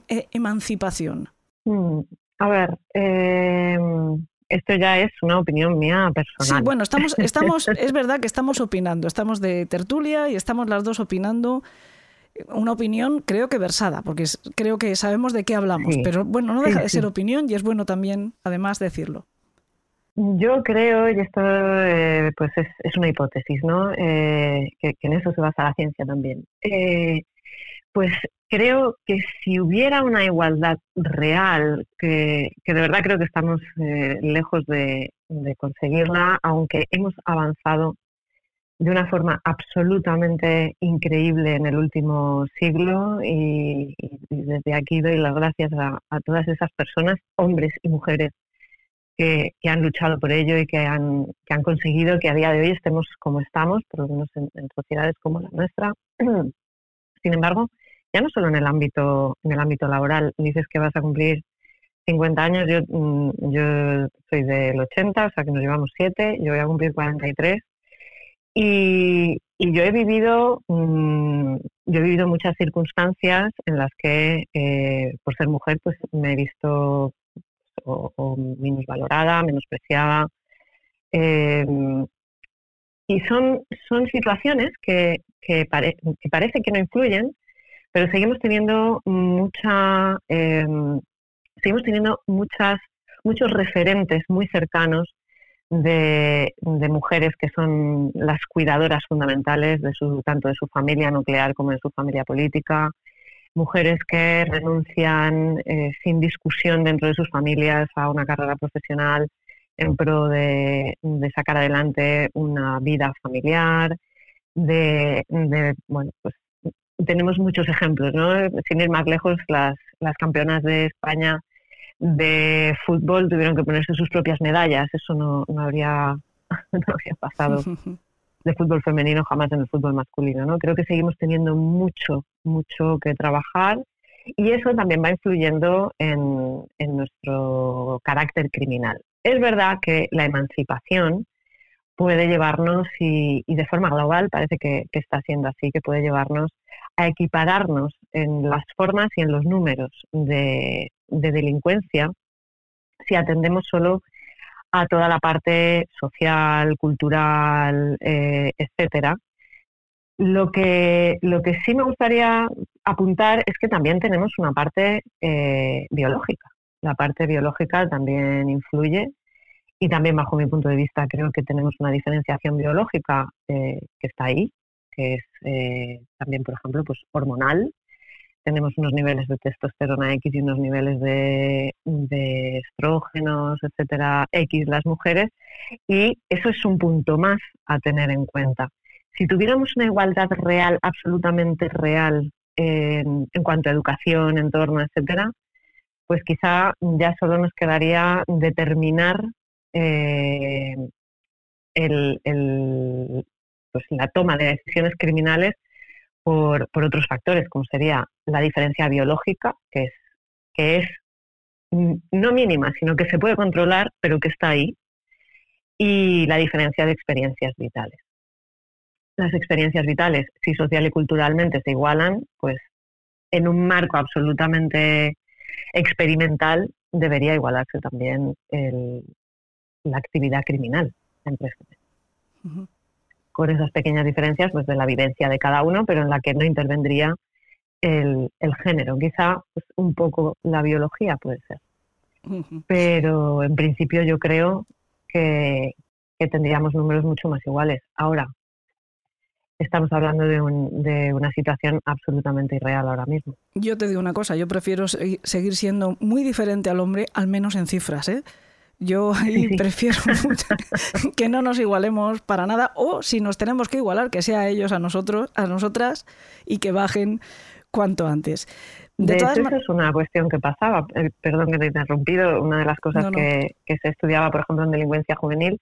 eh, emancipación? Mm, a ver, em, esto ya es una opinión mía personal. Sí, bueno, estamos, estamos, es verdad que estamos opinando, estamos de tertulia y estamos las dos opinando una opinión creo que versada, porque creo que sabemos de qué hablamos, pero bueno, no deja de ser opinión y es bueno también, además, decirlo. Yo creo, y esto eh, pues es, una hipótesis, ¿no? Eh, que, en eso se basa la ciencia también. Eh, pues creo que si hubiera una igualdad real, que, de verdad creo que estamos lejos de, conseguirla, aunque hemos avanzado de una forma absolutamente increíble en el último siglo y, desde aquí doy las gracias a, todas esas personas, hombres y mujeres, que, han luchado por ello y que han, que han conseguido que a día de hoy estemos como estamos, por lo menos en, sociedades como la nuestra. Sin embargo, ya no solo en el ámbito, en el ámbito laboral, dices que vas a cumplir 50 años, yo, mm, yo soy del 80, o sea que nos llevamos 7, yo voy a cumplir 43 y, yo he vivido, mm, yo he vivido muchas circunstancias en las que, eh, por ser mujer, pues me he visto o, o minusvalorada, menospreciada. Em, y son, son situaciones que, que, parece que no influyen, pero seguimos teniendo mucha, em, seguimos teniendo muchas, muchos referentes muy cercanos de, mujeres que son las cuidadoras fundamentales de su, tanto de su familia nuclear como de su familia política, mujeres que renuncian eh, sin discusión dentro de sus familias a una carrera profesional en pro de, sacar adelante una vida familiar, de, bueno, pues tenemos muchos ejemplos, ¿no? Sin ir más lejos, las, las campeonas de España de fútbol tuvieron que ponerse sus propias medallas, eso no, no habría, no habría pasado de fútbol femenino jamás en el fútbol masculino, ¿no? Creo que seguimos teniendo mucho, mucho que trabajar y eso también va influyendo en, en nuestro carácter criminal. Es verdad que la emancipación puede llevarnos, y, de forma global parece que, está siendo así, que puede llevarnos a equipararnos en las formas y en los números de, delincuencia si atendemos solo a toda la parte social, cultural, eh, etcétera. Lo que, lo que sí me gustaría apuntar es que también tenemos una parte eh, biológica. La parte biológica también influye y también bajo mi punto de vista creo que tenemos una diferenciación biológica eh, que está ahí, que es eh, también, por ejemplo, pues hormonal. Tenemos unos niveles de testosterona X y unos niveles de, de estrógenos, etcétera, X las mujeres, y eso es un punto más a tener en cuenta. Si tuviéramos una igualdad real, absolutamente real, en, cuanto a educación, entorno, etcétera, pues quizá ya solo nos quedaría determinar eh, el, pues la toma de decisiones criminales por, otros factores, como sería la diferencia biológica, que es, que es no mínima, sino que se puede controlar, pero que está ahí, y la diferencia de experiencias vitales. Las experiencias vitales, si social y culturalmente se igualan, pues en un marco absolutamente experimental debería igualarse también el, la actividad criminal entre Con esas pequeñas diferencias pues, de la vivencia de cada uno, pero en la que no intervendría el, género. Quizá pues, un poco la biología puede ser. Pero en principio yo creo que, tendríamos números mucho más iguales. Ahora, estamos hablando de, de, una situación absolutamente irreal ahora mismo. Yo te digo una cosa, yo prefiero seguir siendo muy diferente al hombre, al menos en cifras, ¿eh? Yo ahí prefiero que no nos igualemos para nada o si nos tenemos que igualar, que sea ellos a nosotros, a nosotras y que bajen cuanto antes. De, hecho, esa es una cuestión que pasaba, eh, perdón que te he interrumpido, una de las cosas Que, se estudiaba, por ejemplo, en delincuencia juvenil,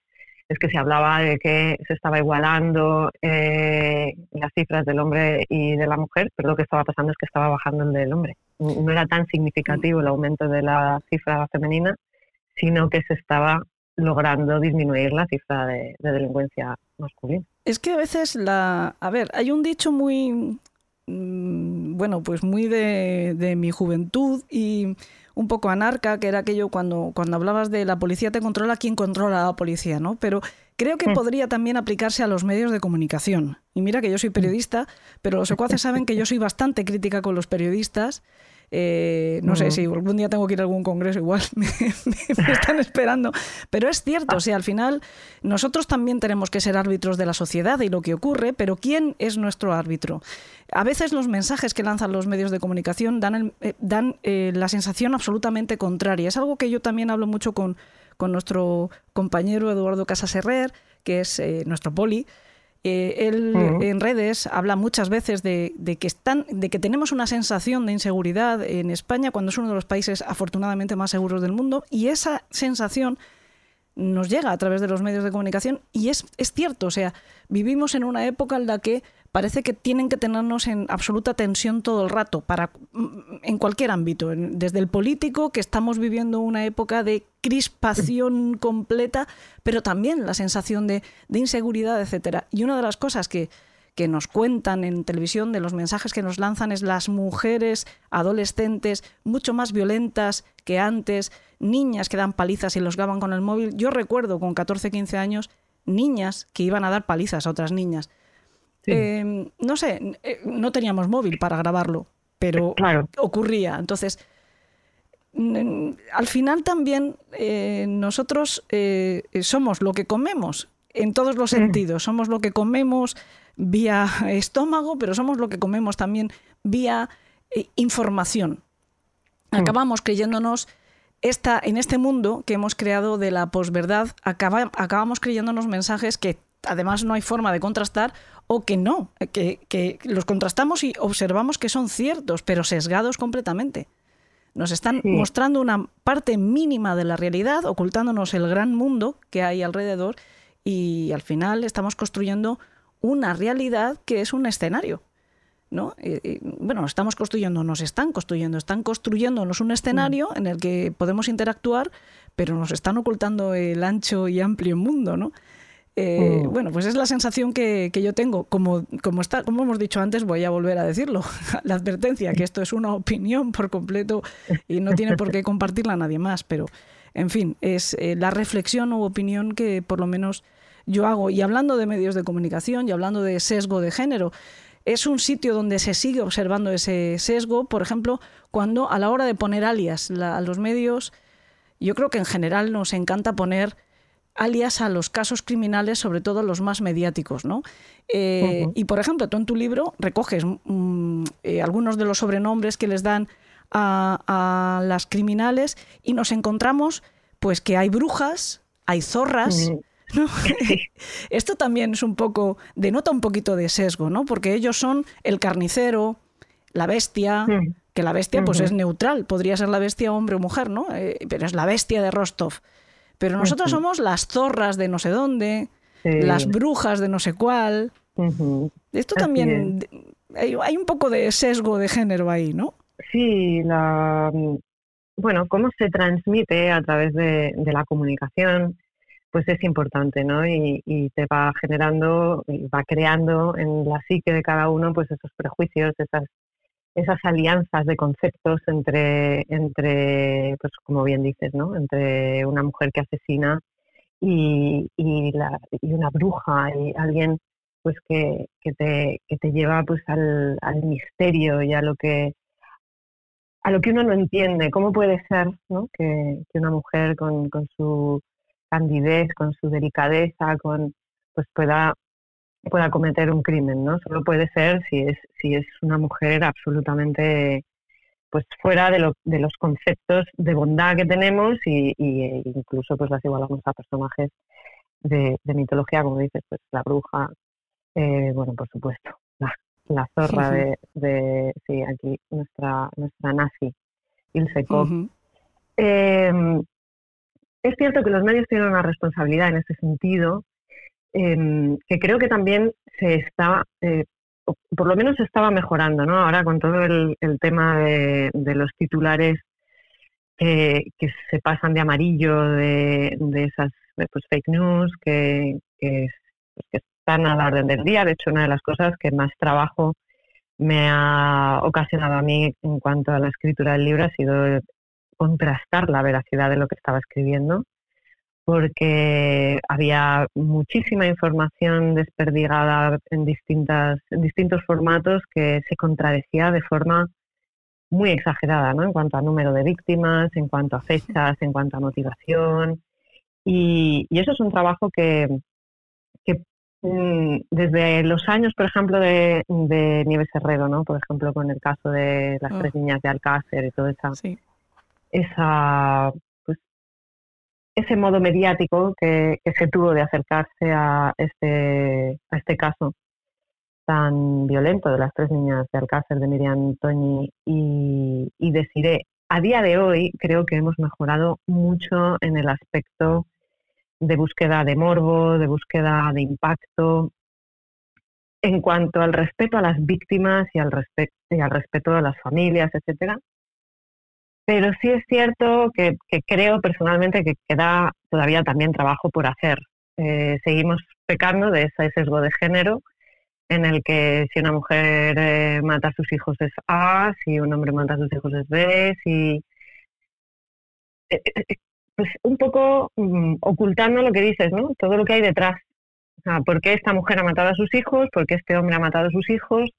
es que se hablaba de que se estaba igualando eh, las cifras del hombre y de la mujer, pero lo que estaba pasando es que estaba bajando el del hombre. No era tan significativo el aumento de la cifra femenina sino que se estaba logrando disminuir la cifra de, delincuencia masculina. Es que a veces la... A ver, hay un dicho muy... Mm, bueno, pues muy de, mi juventud y un poco anarca, que era aquello cuando, cuando hablabas de la policía te controla, ¿quién controla a la policía? ¿no? Pero creo que mm. podría también aplicarse a los medios de comunicación. Y mira que yo soy periodista, pero los secuaces saben que yo soy bastante crítica con los periodistas eh, no sé si algún día tengo que ir a algún congreso, igual me, están esperando. Pero es cierto, o sea, al final nosotros también tenemos que ser árbitros de la sociedad y lo que ocurre, pero ¿quién es nuestro árbitro? A veces los mensajes que lanzan los medios de comunicación dan, eh, dan eh, la sensación absolutamente contraria. Es algo que yo también hablo mucho con, con nuestro compañero Eduardo Casaserrer, que es nuestro poli. Eh, él en redes habla muchas veces de, que están, de que tenemos una sensación de inseguridad en España cuando es uno de los países afortunadamente más seguros del mundo y esa sensación nos llega a través de los medios de comunicación y es, es cierto, o sea, vivimos en una época en la que parece que tienen que tenernos en absoluta tensión todo el rato, para, en cualquier ámbito, desde el político, que estamos viviendo una época de crispación completa, pero también la sensación de, inseguridad, etcétera. Y una de las cosas que, que nos cuentan en televisión, de los mensajes que nos lanzan, es las mujeres adolescentes mucho más violentas que antes, niñas que dan palizas y los graban con el móvil. Yo recuerdo con 14, 15 años niñas que iban a dar palizas a otras niñas. Em, no sé, eh, no teníamos móvil para grabarlo, pero ocurría. Entonces, al final también eh, nosotros eh, somos lo que comemos en todos los sentidos. Somos lo que comemos vía estómago, pero somos lo que comemos también vía información. Acabamos creyéndonos esta, en este mundo que hemos creado de la posverdad, acaba, acabamos creyéndonos mensajes que además no hay forma de contrastar o que no, que, que los contrastamos y observamos que son ciertos, pero sesgados completamente. Nos están mostrando una parte mínima de la realidad, ocultándonos el gran mundo que hay alrededor y al final estamos construyendo una realidad que es un escenario. ¿no? bueno, estamos construyendo, nos están construyendo, están construyéndonos un escenario en el que podemos interactuar, pero nos están ocultando el ancho y amplio mundo, ¿no? Eh, mm. Bueno, pues es la sensación que, yo tengo. Como, como, está, como hemos dicho antes, voy a volver a decirlo. La advertencia que esto es una opinión por completo y no tiene por qué compartirla nadie más. Pero, en fin, es eh, la reflexión u opinión que por lo menos yo hago. Y hablando de medios de comunicación y hablando de sesgo de género, es un sitio donde se sigue observando ese sesgo, por ejemplo, cuando a la hora de poner alias a los medios, yo creo que en general nos encanta poner alias a los casos criminales, sobre todo los más mediáticos, ¿no? Eh, y por ejemplo, tú en tu libro recoges mm, eh, algunos de los sobrenombres que les dan a, las criminales y nos encontramos, pues, que hay brujas, hay zorras. Esto también es un poco, denota un poquito de sesgo, ¿no? Porque ellos son el carnicero, la bestia, que la bestia pues es neutral, podría ser la bestia hombre o mujer, ¿no? Eh, pero es la bestia de Rostov. Pero nosotros somos las zorras de no sé dónde, las brujas de no sé cuál. Esto también, hay, un poco de sesgo de género ahí, ¿no? Sí, la, bueno, cómo se transmite a través de, la comunicación, pues es importante, ¿no? Y, y, te va generando, y va creando en la psique de cada uno, pues esos prejuicios, esas esas alianzas de conceptos entre, entre pues como bien dices, ¿no? entre una mujer que asesina y, y, la, y una bruja, y alguien pues que, que, te, que te lleva pues al, al, misterio y a lo que a lo que uno no entiende. ¿Cómo puede ser ¿no? que, que una mujer con, con su candidez, con su delicadeza, con pues pueda pueda cometer un crimen, ¿no? Solo puede ser si es, si es una mujer absolutamente pues fuera de, lo, de los conceptos de bondad que tenemos y, e incluso pues las igualamos a personajes de, mitología, como dices, pues la bruja, eh, bueno, por supuesto, la, zorra De, de, sí, aquí nuestra, nuestra nazi, Ilse Koch. Em, es cierto que los medios tienen una responsabilidad en ese sentido, Em, que creo que también se está, eh, por lo menos se estaba mejorando, ¿no? Ahora con todo el, tema de, los titulares que se pasan de amarillo, de, esas pues, fake news que, pues, que, están a la orden del día. De hecho, una de las cosas que más trabajo me ha ocasionado a mí en cuanto a la escritura del libro ha sido contrastar la veracidad de lo que estaba escribiendo porque había muchísima información desperdigada en, distintas, en distintos formatos que se contradecía de forma muy exagerada, ¿no? En cuanto a número de víctimas, en cuanto a fechas, en cuanto a motivación. Y, eso es un trabajo que, mm, desde los años, por ejemplo, de, Nieves Herrero, ¿no? Por ejemplo, con el caso de las tres ah. niñas de Alcácer y toda esa, esa ese modo mediático que, se tuvo de acercarse a este, a este caso tan violento de las tres niñas de Alcácer, de Miriam Toñi y, y de A día de hoy creo que hemos mejorado mucho en el aspecto de búsqueda de morbo, de búsqueda de impacto, en cuanto al respeto a las víctimas y al, y al respeto a las familias, etcétera. Pero sí es cierto que, creo personalmente que queda todavía también trabajo por hacer. Eh, seguimos pecando de ese sesgo de género en el que si una mujer eh, mata a sus hijos es A, si un hombre mata a sus hijos es B, si... Eh, pues un poco mm, ocultando lo que dices, ¿no? Todo lo que hay detrás. O sea, ¿por qué esta mujer ha matado a sus hijos? ¿Por qué este hombre ha matado a sus hijos?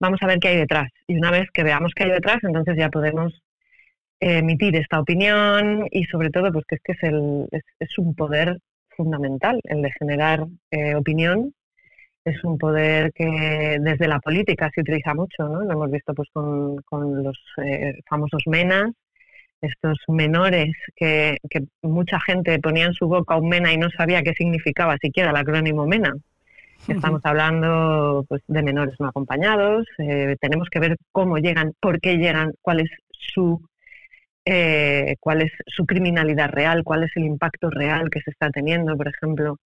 Vamos a ver qué hay detrás. Y una vez que veamos qué hay detrás, entonces ya podemos emitir esta opinión y sobre todo pues que es que es, el, es, un poder fundamental el de generar eh, opinión es un poder que desde la política se utiliza mucho ¿no? lo hemos visto pues con, con los eh, famosos menas estos menores que, que mucha gente ponía en su boca un MENA y no sabía qué significaba siquiera el acrónimo MENA. Estamos hablando pues, de menores no acompañados, eh, tenemos que ver cómo llegan, por qué llegan, cuál es su eh, cuál es su criminalidad real, cuál es el impacto real que se está teniendo, por ejemplo,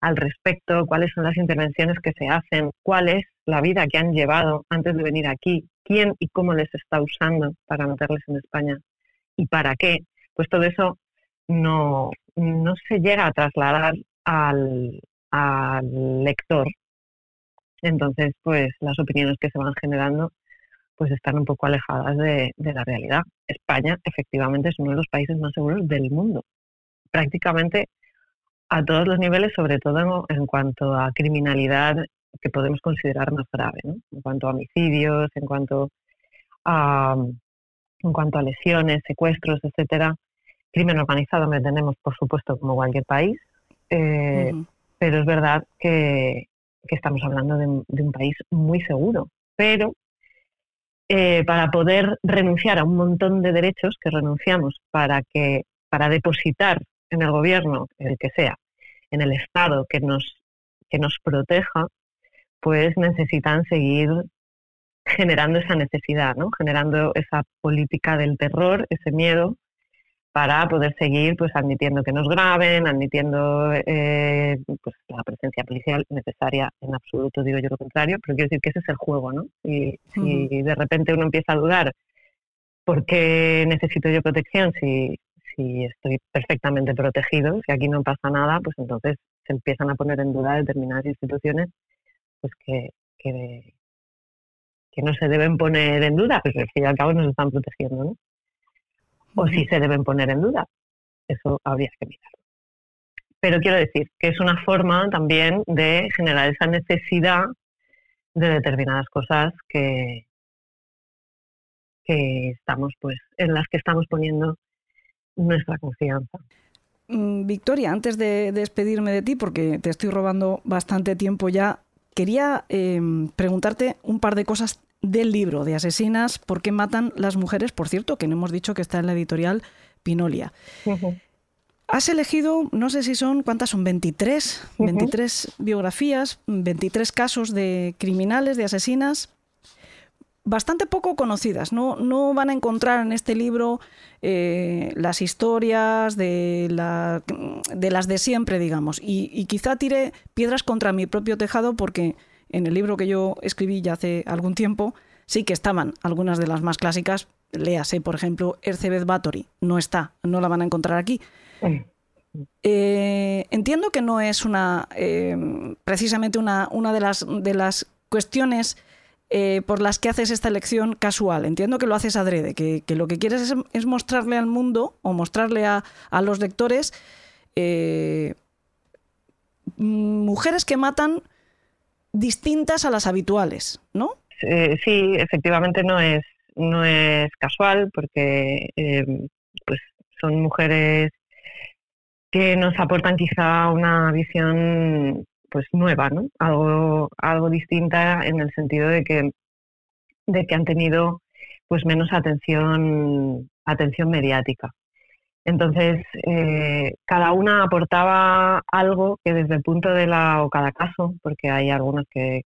al respecto, cuáles son las intervenciones que se hacen, cuál es la vida que han llevado antes de venir aquí, quién y cómo les está usando para meterles en España y para qué. Pues todo eso no, no se llega a trasladar al, al lector. Entonces, pues las opiniones que se van generando pues están un poco alejadas de, la realidad. España efectivamente es uno de los países más seguros del mundo. Prácticamente a todos los niveles, sobre todo en, cuanto a criminalidad que podemos considerar más grave, en cuanto a homicidios, en cuanto a, en cuanto a lesiones, secuestros, etcétera. Crimen organizado me tenemos, por supuesto, como cualquier país, eh, pero es verdad que, estamos hablando de, un país muy seguro. Pero eh, para poder renunciar a un montón de derechos que renunciamos para que para depositar en el gobierno, el que sea, en el Estado que nos que nos proteja, pues necesitan seguir generando esa necesidad, ¿no? Generando esa política del terror, ese miedo para poder seguir pues admitiendo que nos graben, admitiendo eh, pues, la presencia policial necesaria en absoluto, digo yo lo contrario, pero quiero decir que ese es el juego, ¿no? Y si de repente uno empieza a dudar, ¿por qué necesito yo protección si, si estoy perfectamente protegido? Si aquí no pasa nada, pues entonces se empiezan a poner en duda determinadas instituciones pues que, que, que no se deben poner en duda, pero al fin y al cabo nos están protegiendo, ¿no? O si se deben poner en duda. Eso habría que mirar. Pero quiero decir que es una forma también de generar esa necesidad de determinadas cosas que, que estamos, pues, en las que estamos poniendo nuestra confianza. Mm, Victoria, antes de despedirme de ti, porque te estoy robando bastante tiempo ya, quería em, preguntarte un par de cosas del libro de Asesinas, ¿por qué matan las mujeres? Por cierto, que no hemos dicho que está en la editorial Pinolia. Has elegido, no sé si son, ¿cuántas son? 23, 23 biografías, 23 casos de criminales, de asesinas, bastante poco conocidas. No, no van a encontrar en este libro eh, las historias de, la, de, las de siempre, digamos. Y, y quizá tire piedras contra mi propio tejado porque en el libro que yo escribí ya hace algún tiempo, sí que estaban algunas de las más clásicas. Léase, por ejemplo, Ercebet Bathory. No está, no la van a encontrar aquí. Eh, entiendo que no es una eh, precisamente una, una, de, las, de las cuestiones eh, por las que haces esta elección casual. Entiendo que lo haces adrede, que, que lo que quieres es, mostrarle al mundo o mostrarle a, a los lectores mujeres que matan distintas a las habituales, ¿no? Eh, sí, efectivamente no es, no es casual porque eh, pues son mujeres que nos aportan quizá una visión pues nueva, ¿no? Algo, algo distinta en el sentido de que, de que han tenido pues menos atención, atención mediática. Entonces, eh, cada una aportaba algo que desde el punto de la, o cada caso, porque hay algunos que,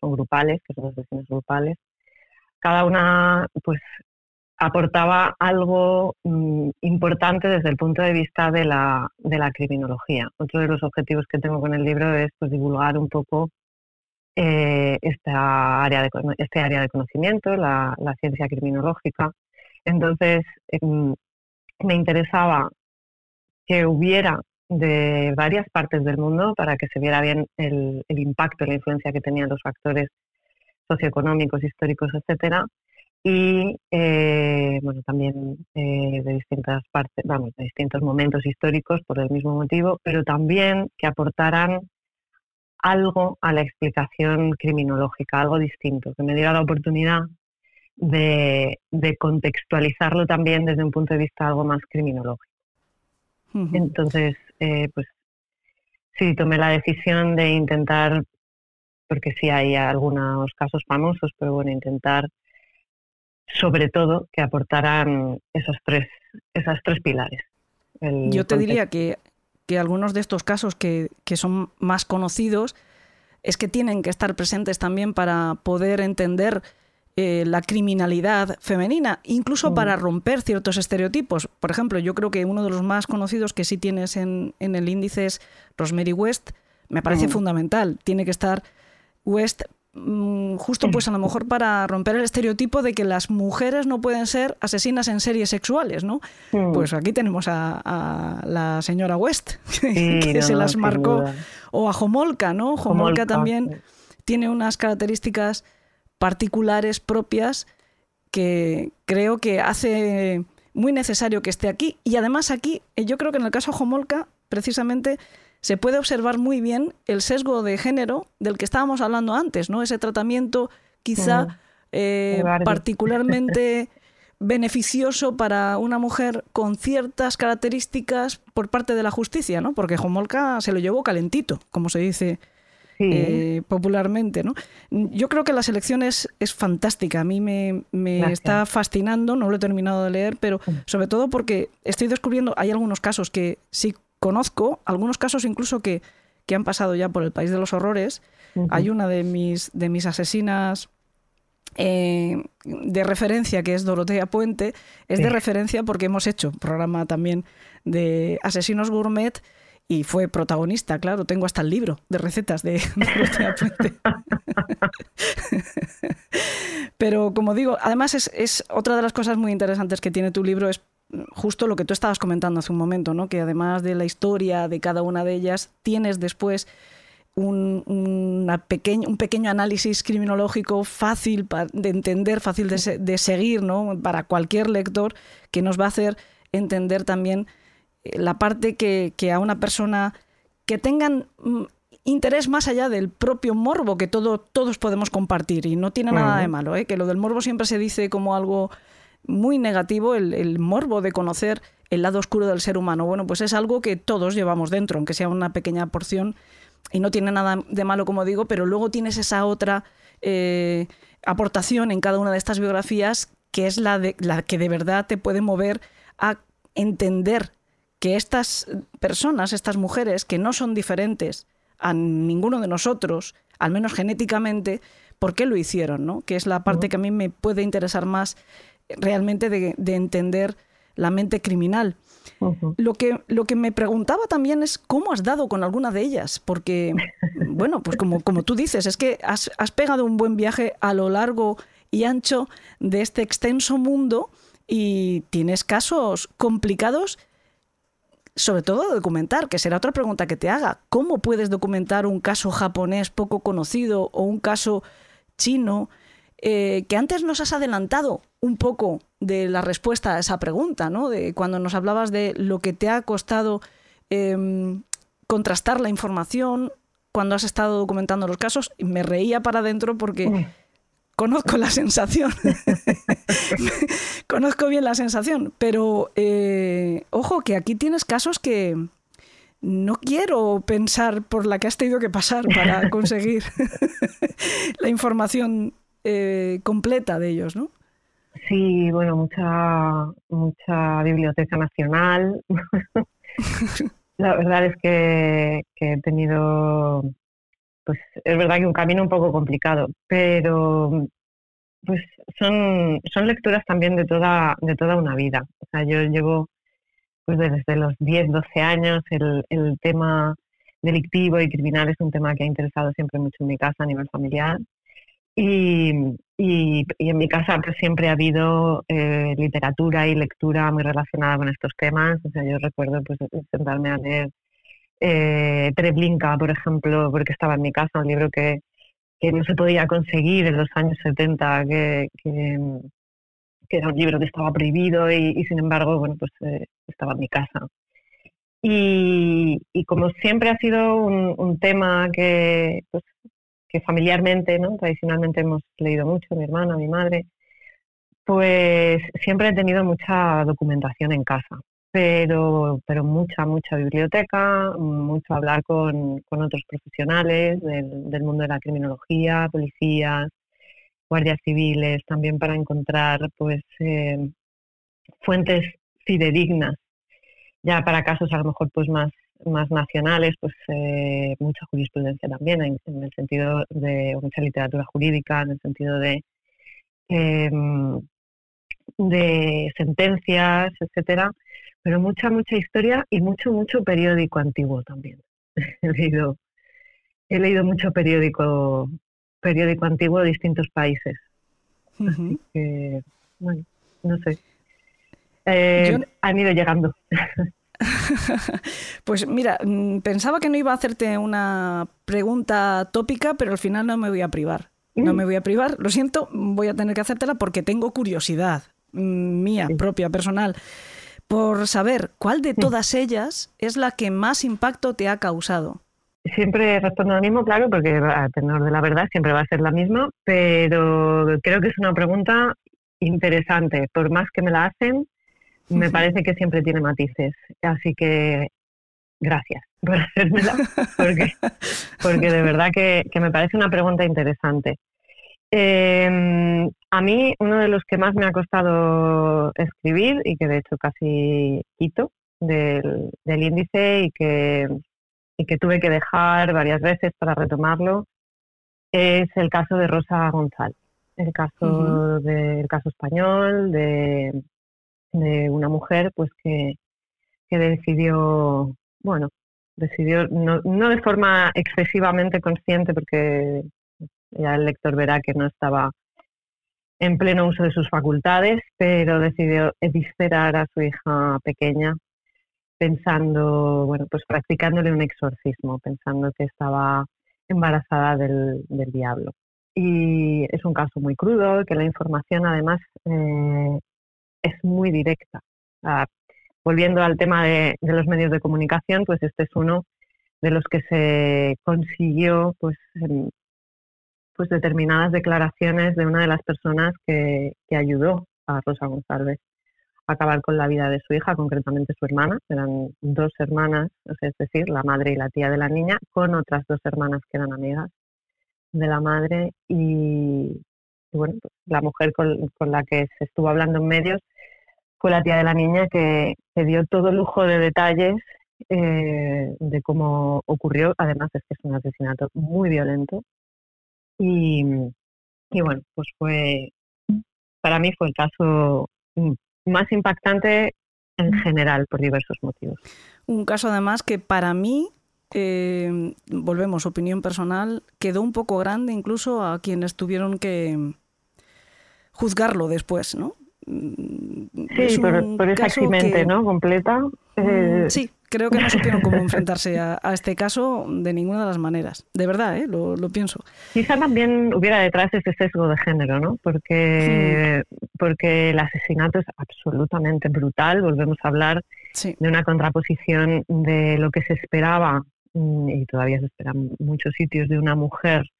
son grupales, que son sesiones grupales, cada una pues aportaba algo mm, importante desde el punto de vista de la, de la criminología. Otro de los objetivos que tengo con el libro es pues, divulgar un poco eh, esta área de, este área de conocimiento, la, la ciencia criminológica. Entonces, em, me interesaba que hubiera de varias partes del mundo para que se viera bien el, impacto y la influencia que tenían los factores socioeconómicos, históricos, etcétera, y eh, bueno también eh, de distintas partes, vamos, de distintos momentos históricos por el mismo motivo, pero también que aportaran algo a la explicación criminológica, algo distinto, que me diera la oportunidad de, contextualizarlo también desde un punto de vista algo más criminológico. Entonces, eh, pues sí, tomé la decisión de intentar, porque sí hay algunos casos famosos, pero bueno, intentar sobre todo que aportaran esos tres esas tres pilares. Yo te diría que, que, algunos de estos casos que, que son más conocidos es que tienen que estar presentes también para poder entender eh, la criminalidad femenina, incluso para mm. romper ciertos estereotipos. Por ejemplo, yo creo que uno de los más conocidos que sí tienes en, en el índice es Rosemary West. Me parece mm. fundamental. Tiene que estar West mm, justo pues a lo mejor para romper el estereotipo de que las mujeres no pueden ser asesinas en series sexuales, ¿no? Pues aquí tenemos a, la señora West, que se las marcó, o a Homolka, ¿no? Homolka, también tiene unas características particulares propias que creo que hace muy necesario que esté aquí. Y además aquí, eh, yo creo que en el caso Homolka, precisamente, se puede observar muy bien el sesgo de género del que estábamos hablando antes, ¿no? Ese tratamiento quizá eh, particularmente beneficioso para una mujer con ciertas características por parte de la justicia, ¿no? Porque Homolka se lo llevó calentito, como se dice eh, popularmente. ¿no? Yo creo que la selección es, fantástica, a mí me, está fascinando, no lo he terminado de leer, pero mm. sobre todo porque estoy descubriendo, hay algunos casos que sí conozco, algunos casos incluso que, han pasado ya por el país de los horrores. Hay una de mis, de mis asesinas eh, de referencia, que es Dorotea Puente, es de referencia porque hemos hecho programa también de asesinos gourmet y fue protagonista, claro, tengo hasta el libro de recetas de, de Pero como digo, además es, otra de las cosas muy interesantes que tiene tu libro, es justo lo que tú estabas comentando hace un momento, ¿no? que además de la historia de cada una de ellas, tienes después un, un pequeño análisis criminológico fácil de entender, fácil de, de seguir ¿no? para cualquier lector, que nos va a hacer entender también la parte que, a una persona que tengan mm, interés más allá del propio morbo que todo, todos podemos compartir y no tiene nada de malo, ¿eh? que lo del morbo siempre se dice como algo muy negativo, el, morbo de conocer el lado oscuro del ser humano. Bueno, pues es algo que todos llevamos dentro, aunque sea una pequeña porción y no tiene nada de malo, como digo, pero luego tienes esa otra eh, aportación en cada una de estas biografías que es la, de, la que de verdad te puede mover a entender que estas personas, estas mujeres, que no son diferentes a ninguno de nosotros, al menos genéticamente, ¿por qué lo hicieron? ¿no? Que es la parte que a mí me puede interesar más realmente de, entender la mente criminal. lo, que, lo que me preguntaba también es cómo has dado con alguna de ellas, porque, bueno, pues como, como tú dices, es que has, has pegado un buen viaje a lo largo y ancho de este extenso mundo y tienes casos complicados sobre todo documentar, que será otra pregunta que te haga. ¿Cómo puedes documentar un caso japonés poco conocido o un caso chino? Eh, que antes nos has adelantado un poco de la respuesta a esa pregunta, ¿no? De cuando nos hablabas de lo que te ha costado em, contrastar la información cuando has estado documentando los casos, me reía para adentro porque conozco la sensación. conozco bien la sensación. Pero eh, ojo, que aquí tienes casos que no quiero pensar por la que has tenido que pasar para conseguir la información eh, completa de ellos, ¿no? Sí, bueno, mucha, mucha biblioteca nacional. la verdad es que he tenido pues es verdad que un camino un poco complicado, pero pues son, son lecturas también de toda, de toda una vida. O sea, yo llevo pues desde los 10, 12 años el, el tema delictivo y criminal es un tema que ha interesado siempre mucho en mi casa a nivel familiar. Y, y, en mi casa pues, siempre ha habido eh, literatura y lectura muy relacionada con estos temas. O sea, yo recuerdo pues sentarme a leer eh, Treblinka, por ejemplo, porque estaba en mi casa, un libro que, no se podía conseguir en los años 70, que, que, era un libro que estaba prohibido y, sin embargo, bueno, pues eh, estaba en mi casa. Y, como siempre ha sido un, tema que, pues, que familiarmente, ¿no? tradicionalmente hemos leído mucho, mi hermana, mi madre, pues siempre he tenido mucha documentación en casa pero, pero mucha, mucha biblioteca, mucho hablar con, con otros profesionales del, del, mundo de la criminología, policías, guardias civiles, también para encontrar pues eh, fuentes fidedignas. Ya para casos a lo mejor pues más, más nacionales, pues eh, mucha jurisprudencia también, en, el sentido de mucha literatura jurídica, en el sentido de, em, de sentencias, etcétera, pero mucha, mucha historia y mucho, mucho periódico antiguo también. he leído, he leído mucho periódico, periódico antiguo de distintos países. Así que, bueno, no sé. Eh, han ido llegando. pues mira, mm, pensaba que no iba a hacerte una pregunta tópica, pero al final no me voy a privar. No mm. me voy a privar, lo siento, voy a tener que hacértela porque tengo curiosidad mm, mía, propia, personal, por saber cuál de todas ellas es la que más impacto te ha causado. Siempre respondo lo mismo, claro, porque a tenor de la verdad siempre va a ser la misma, pero creo que es una pregunta interesante. Por más que me la hacen, me parece que siempre tiene matices. Así que gracias por hacérmela, porque, porque de verdad que, me parece una pregunta interesante. Em, a mí, uno de los que más me ha costado escribir y que de hecho casi quito del, del índice y que, y que tuve que dejar varias veces para retomarlo, es el caso de Rosa González, el caso del caso español de, de una mujer pues que, que decidió, bueno, decidió no, no, de forma excesivamente consciente porque ya el lector verá que no estaba en pleno uso de sus facultades, pero decidió eviscerar a su hija pequeña pensando, bueno, pues practicándole un exorcismo, pensando que estaba embarazada del, del diablo. Y es un caso muy crudo, que la información además eh, es muy directa. volviendo al tema de, los medios de comunicación, pues este es uno de los que se consiguió pues, pues determinadas declaraciones de una de las personas que, ayudó a Rosa González a acabar con la vida de su hija, concretamente su hermana. Eran dos hermanas, es decir, la madre y la tía de la niña, con otras dos hermanas que eran amigas de la madre y, bueno, pues, la mujer con, la que se estuvo hablando en medios fue la tía de la niña que, dio todo lujo de detalles eh, de cómo ocurrió. Además es que es un asesinato muy violento. Y, bueno, pues fue, para mí fue el caso más impactante en general por diversos motivos. Un caso además que para mí, eh, volvemos, opinión personal, quedó un poco grande incluso a quienes tuvieron que juzgarlo después, ¿no? Sí, por, esa eximente, ¿no? Completa. Mm, eh, sí, creo que no supieron cómo enfrentarse a, este caso de ninguna de las maneras. De verdad, ¿eh? lo, pienso. Quizá también hubiera detrás ese sesgo de género, ¿no? Porque, porque el asesinato es absolutamente brutal. Volvemos a hablar de una contraposición de lo que se esperaba, mm, y todavía se espera en muchos sitios, de una mujer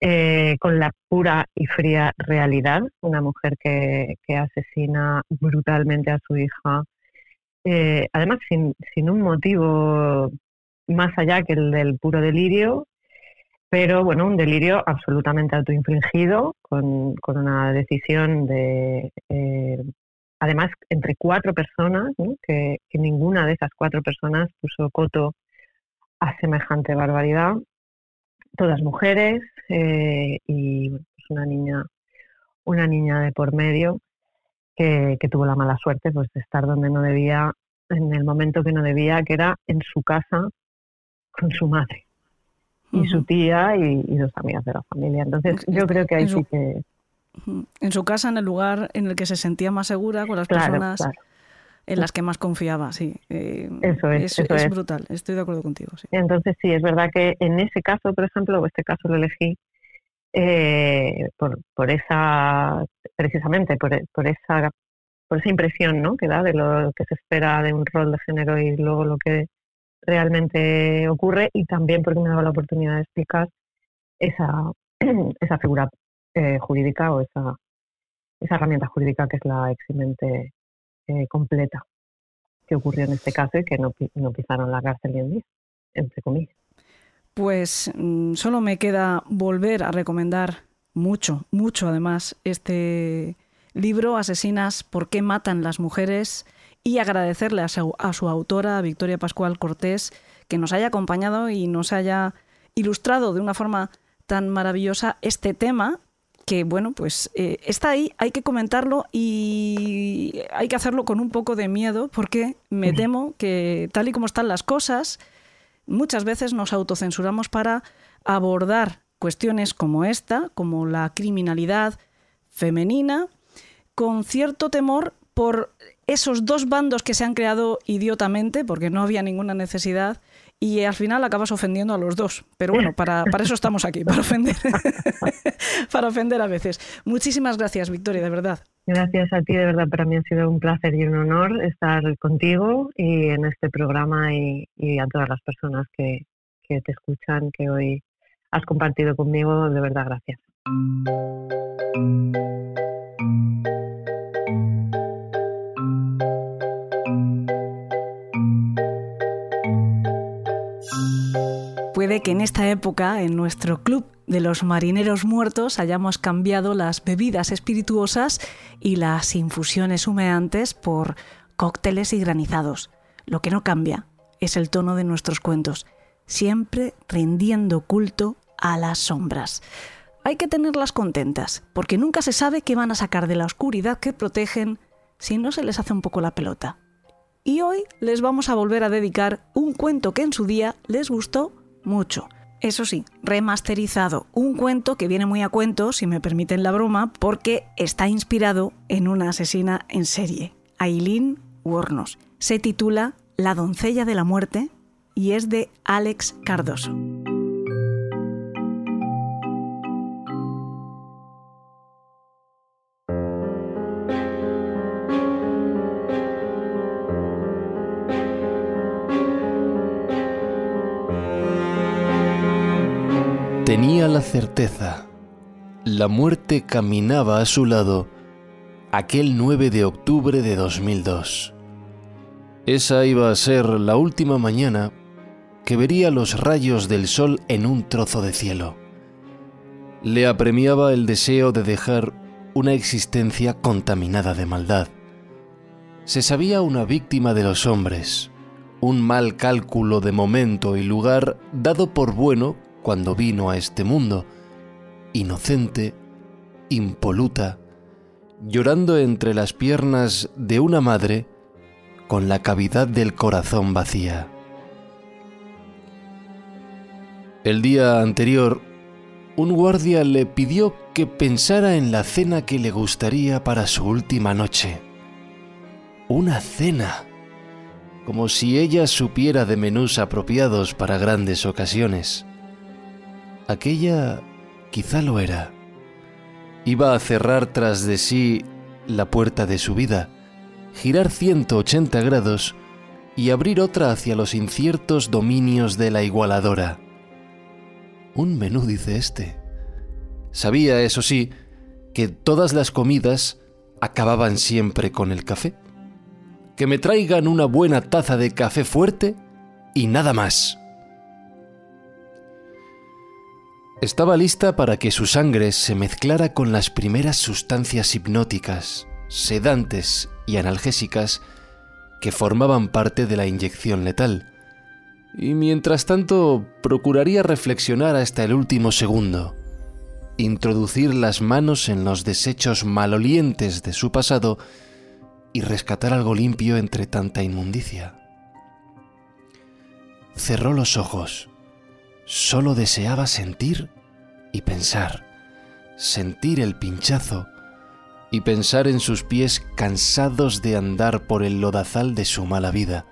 eh, con la pura y fría realidad, una mujer que, asesina brutalmente a su hija, eh, además sin, un motivo más allá que el del puro delirio, pero bueno, un delirio absolutamente autoinfligido, con, una decisión de, eh, además, entre cuatro personas, que, que, ninguna de esas cuatro personas puso coto a semejante barbaridad todas mujeres eh, y pues una niña una niña de por medio que, tuvo la mala suerte pues de estar donde no debía en el momento que no debía que era en su casa con su madre y su tía y, dos amigas de la familia. Entonces yo creo que ahí sí que en su casa en el lugar en el que se sentía más segura con las personas en las que más confiaba, sí. Eh, eso es, es, brutal, estoy de acuerdo contigo. Sí. Entonces sí, es verdad que en ese caso, por ejemplo, este caso lo elegí eh, por, por esa, precisamente, por, por, esa, por esa impresión ¿no? que da de lo que se espera de un rol de género y luego lo que realmente ocurre y también porque me daba la oportunidad de explicar esa, esa figura eh, jurídica o esa, esa herramienta jurídica que es la eximente eh, completa que ocurrió en este caso y que no, no pisaron la cárcel ni un día, entre comillas. Pues mm, solo me queda volver a recomendar mucho, mucho además, este libro, Asesinas, ¿por qué matan las mujeres? y agradecerle a su, a su autora, Victoria Pascual Cortés, que nos haya acompañado y nos haya ilustrado de una forma tan maravillosa este tema que bueno, pues eh, está ahí, hay que comentarlo y hay que hacerlo con un poco de miedo porque me temo que tal y como están las cosas, muchas veces nos autocensuramos para abordar cuestiones como esta, como la criminalidad femenina, con cierto temor por esos dos bandos que se han creado idiotamente, porque no había ninguna necesidad, y al final acabas ofendiendo a los dos. Pero bueno, para, para eso estamos aquí, para ofender, para ofender a veces. Muchísimas gracias, Victoria, de verdad. Gracias a ti, de verdad, para mí ha sido un placer y un honor estar contigo y en este programa y, a todas las personas que, que te escuchan, que hoy has compartido conmigo, de verdad, gracias. Puede que en esta época, en nuestro club de los marineros muertos, hayamos cambiado las bebidas espirituosas y las infusiones humeantes por cócteles y granizados. Lo que no cambia es el tono de nuestros cuentos, siempre rindiendo culto a las sombras. Hay que tenerlas contentas, porque nunca se sabe qué van a sacar de la oscuridad que protegen si no se les hace un poco la pelota. Y hoy les vamos a volver a dedicar un cuento que en su día les gustó mucho. Eso sí, remasterizado, un cuento que viene muy a cuento, si me permiten la broma, porque está inspirado en una asesina en serie, Aileen Wuornos. Se titula La doncella de la muerte y es de Alex Cardoso. Certeza. La muerte caminaba a su lado aquel 9 de octubre de 2002. Esa iba a ser la última mañana que vería los rayos del sol en un trozo de cielo. Le apremiaba el deseo de dejar una existencia contaminada de maldad. Se sabía una víctima de los hombres, un mal cálculo de momento y lugar dado por bueno cuando vino a este mundo, inocente, impoluta, llorando entre las piernas de una madre con la cavidad del corazón vacía. El día anterior, un guardia le pidió que pensara en la cena que le gustaría para su última noche. Una cena, como si ella supiera de menús apropiados para grandes ocasiones. Aquella quizá lo era. Iba a cerrar tras de sí la puerta de su vida, girar 180 grados y abrir otra hacia los inciertos dominios de la igualadora. Un menú, dice este. Sabía, eso sí, que todas las comidas acababan siempre con el café. Que me traigan una buena taza de café fuerte y nada más. Estaba lista para que su sangre se mezclara con las primeras sustancias hipnóticas, sedantes y analgésicas que formaban parte de la inyección letal. Y mientras tanto procuraría reflexionar hasta el último segundo, introducir las manos en los desechos malolientes de su pasado y rescatar algo limpio entre tanta inmundicia. Cerró los ojos Solo deseaba sentir y pensar, sentir el pinchazo y pensar en sus pies cansados de andar por el lodazal de su mala vida,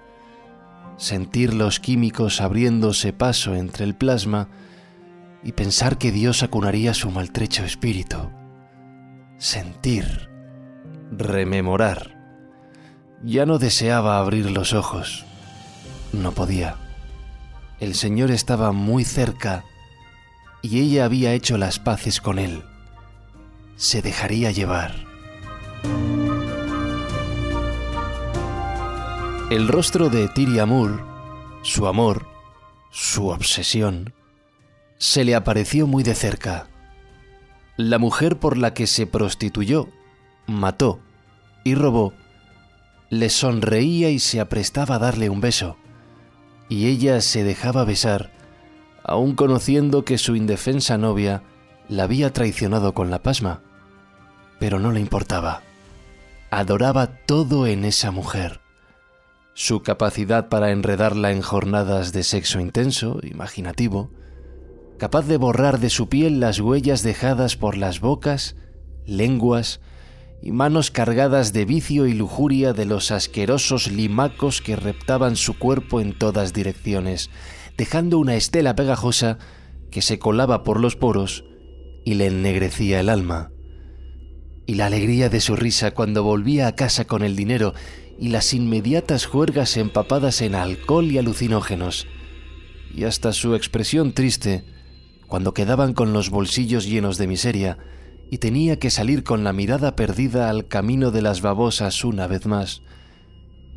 sentir los químicos abriéndose paso entre el plasma y pensar que Dios acunaría su maltrecho espíritu, sentir, rememorar. Ya no deseaba abrir los ojos, no podía el Señor estaba muy cerca y ella había hecho las paces con él. Se dejaría llevar. El rostro de Tiri Amur, su amor, su obsesión, se le apareció muy de cerca. La mujer por la que se prostituyó, mató y robó, le sonreía y se aprestaba a darle un beso, y ella se dejaba besar, aun conociendo que su indefensa novia la había traicionado con la pasma. Pero no le importaba. Adoraba todo en esa mujer. Su capacidad para enredarla en jornadas de sexo intenso, imaginativo, capaz de borrar de su piel las huellas dejadas por las bocas, lenguas y manos cargadas de vicio y lujuria de los asquerosos limacos que reptaban su cuerpo en todas direcciones, dejando una estela pegajosa que se colaba por los poros y le ennegrecía el alma. Y la alegría de su risa cuando volvía a casa con el dinero y las inmediatas juergas empapadas en alcohol y alucinógenos, y hasta su expresión triste cuando quedaban con los bolsillos llenos de miseria y tenía que salir con la mirada perdida al camino de las babosas una vez más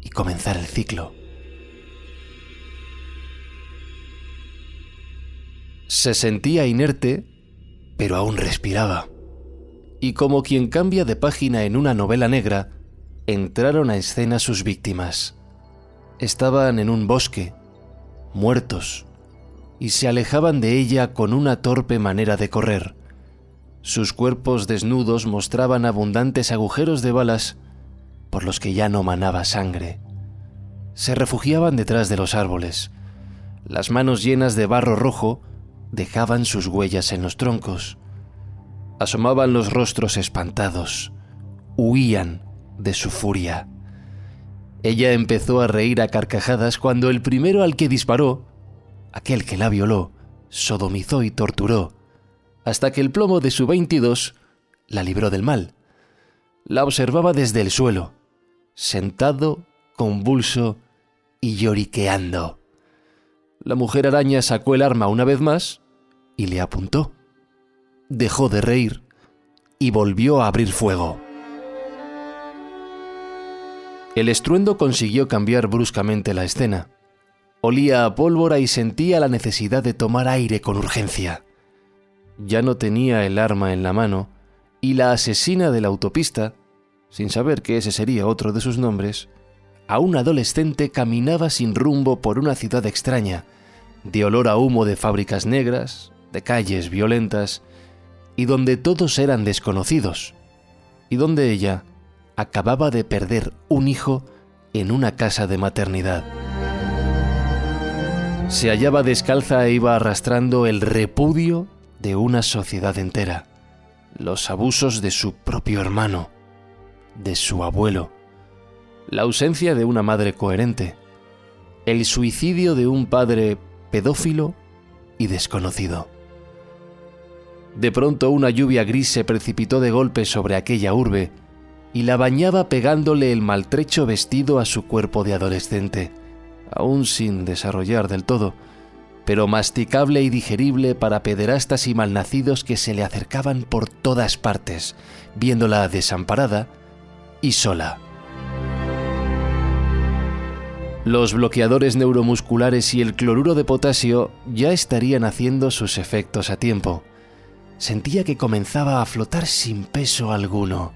y comenzar el ciclo. Se sentía inerte, pero aún respiraba. Y como quien cambia de página en una novela negra, entraron a escena sus víctimas. Estaban en un bosque, muertos, y se alejaban de ella con una torpe manera de correr. Sus cuerpos desnudos mostraban abundantes agujeros de balas por los que ya no manaba sangre. Se refugiaban detrás de los árboles. Las manos llenas de barro rojo dejaban sus huellas en los troncos. Asomaban los rostros espantados. Huían de su furia. Ella empezó a reír a carcajadas cuando el primero al que disparó aquel que la violó, sodomizó y torturó, hasta que el plomo de su 22 la libró del mal. La observaba desde el suelo, sentado, convulso y lloriqueando. La mujer araña sacó el arma una vez más y le apuntó. Dejó de reír y volvió a abrir fuego. El estruendo consiguió cambiar bruscamente la escena. Olía a pólvora y sentía la necesidad de tomar aire con urgencia. Ya no tenía el arma en la mano y la asesina de la autopista, sin saber que ese sería otro de sus nombres, a un adolescente caminaba sin rumbo por una ciudad extraña, de olor a humo de fábricas negras, de calles violentas, y donde todos eran desconocidos, y donde ella acababa de perder un hijo en una casa de maternidad. Se hallaba descalza e iba arrastrando el repudio de una sociedad entera, los abusos de su propio hermano, de su abuelo, la ausencia de una madre coherente, el suicidio de un padre pedófilo y desconocido. De pronto una lluvia gris se precipitó de golpe sobre aquella urbe y la bañaba pegándole el maltrecho vestido a su cuerpo de adolescente aún sin desarrollar del todo, pero masticable y digerible para pederastas y malnacidos que se le acercaban por todas partes, viéndola desamparada y sola. Los bloqueadores neuromusculares y el cloruro de potasio ya estarían haciendo sus efectos a tiempo. Sentía que comenzaba a flotar sin peso alguno.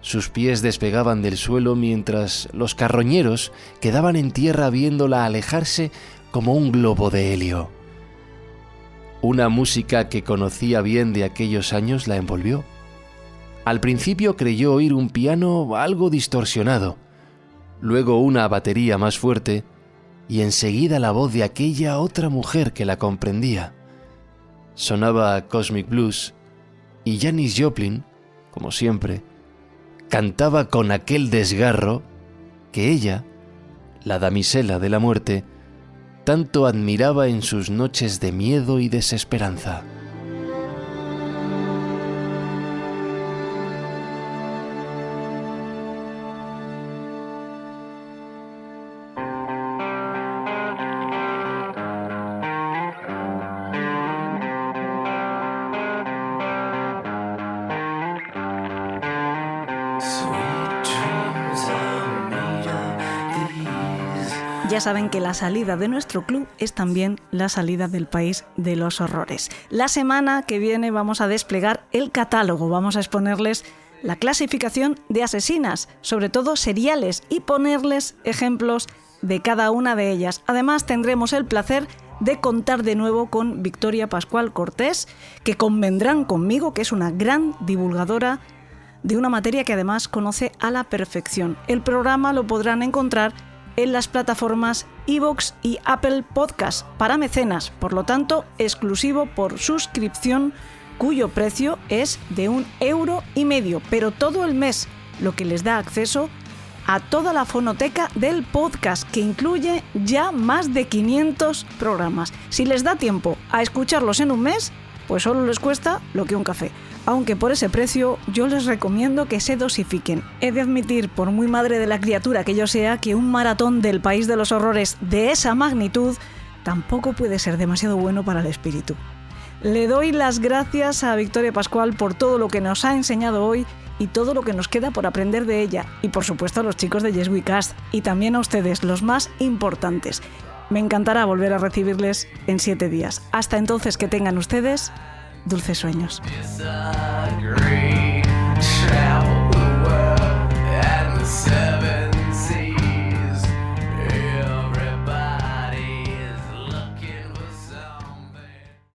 Sus pies despegaban del suelo mientras los carroñeros quedaban en tierra viéndola alejarse como un globo de helio. Una música que conocía bien de aquellos años la envolvió. Al principio creyó oír un piano algo distorsionado, luego una batería más fuerte y enseguida la voz de aquella otra mujer que la comprendía. Sonaba Cosmic Blues y Janis Joplin, como siempre, cantaba con aquel desgarro que ella, la damisela de la muerte, tanto admiraba en sus noches de miedo y desesperanza. Ya saben que la salida de nuestro club es también la salida del país de los horrores. La semana que viene vamos a desplegar el catálogo, vamos a exponerles la clasificación de asesinas, sobre todo seriales, y ponerles ejemplos de cada una de ellas. Además, tendremos el placer de contar de nuevo con Victoria Pascual Cortés, que convendrán conmigo que es una gran divulgadora de una materia que además conoce a la perfección. El programa lo podrán encontrar en las plataformas Evox y Apple Podcast para mecenas, por lo tanto exclusivo por suscripción cuyo precio es de un euro y medio, pero todo el mes, lo que les da acceso a toda la fonoteca del podcast, que incluye ya más de 500 programas. Si les da tiempo a escucharlos en un mes, pues solo les cuesta lo que un café. Aunque por ese precio yo les recomiendo que se dosifiquen. He de admitir, por muy madre de la criatura que yo sea, que un maratón del País de los Horrores de esa magnitud tampoco puede ser demasiado bueno para el espíritu. Le doy las gracias a Victoria Pascual por todo lo que nos ha enseñado hoy y todo lo que nos queda por aprender de ella. Y por supuesto a los chicos de Yes We Cast y también a ustedes, los más importantes. Me encantará volver a recibirles en siete días. Hasta entonces que tengan ustedes dulces sueños.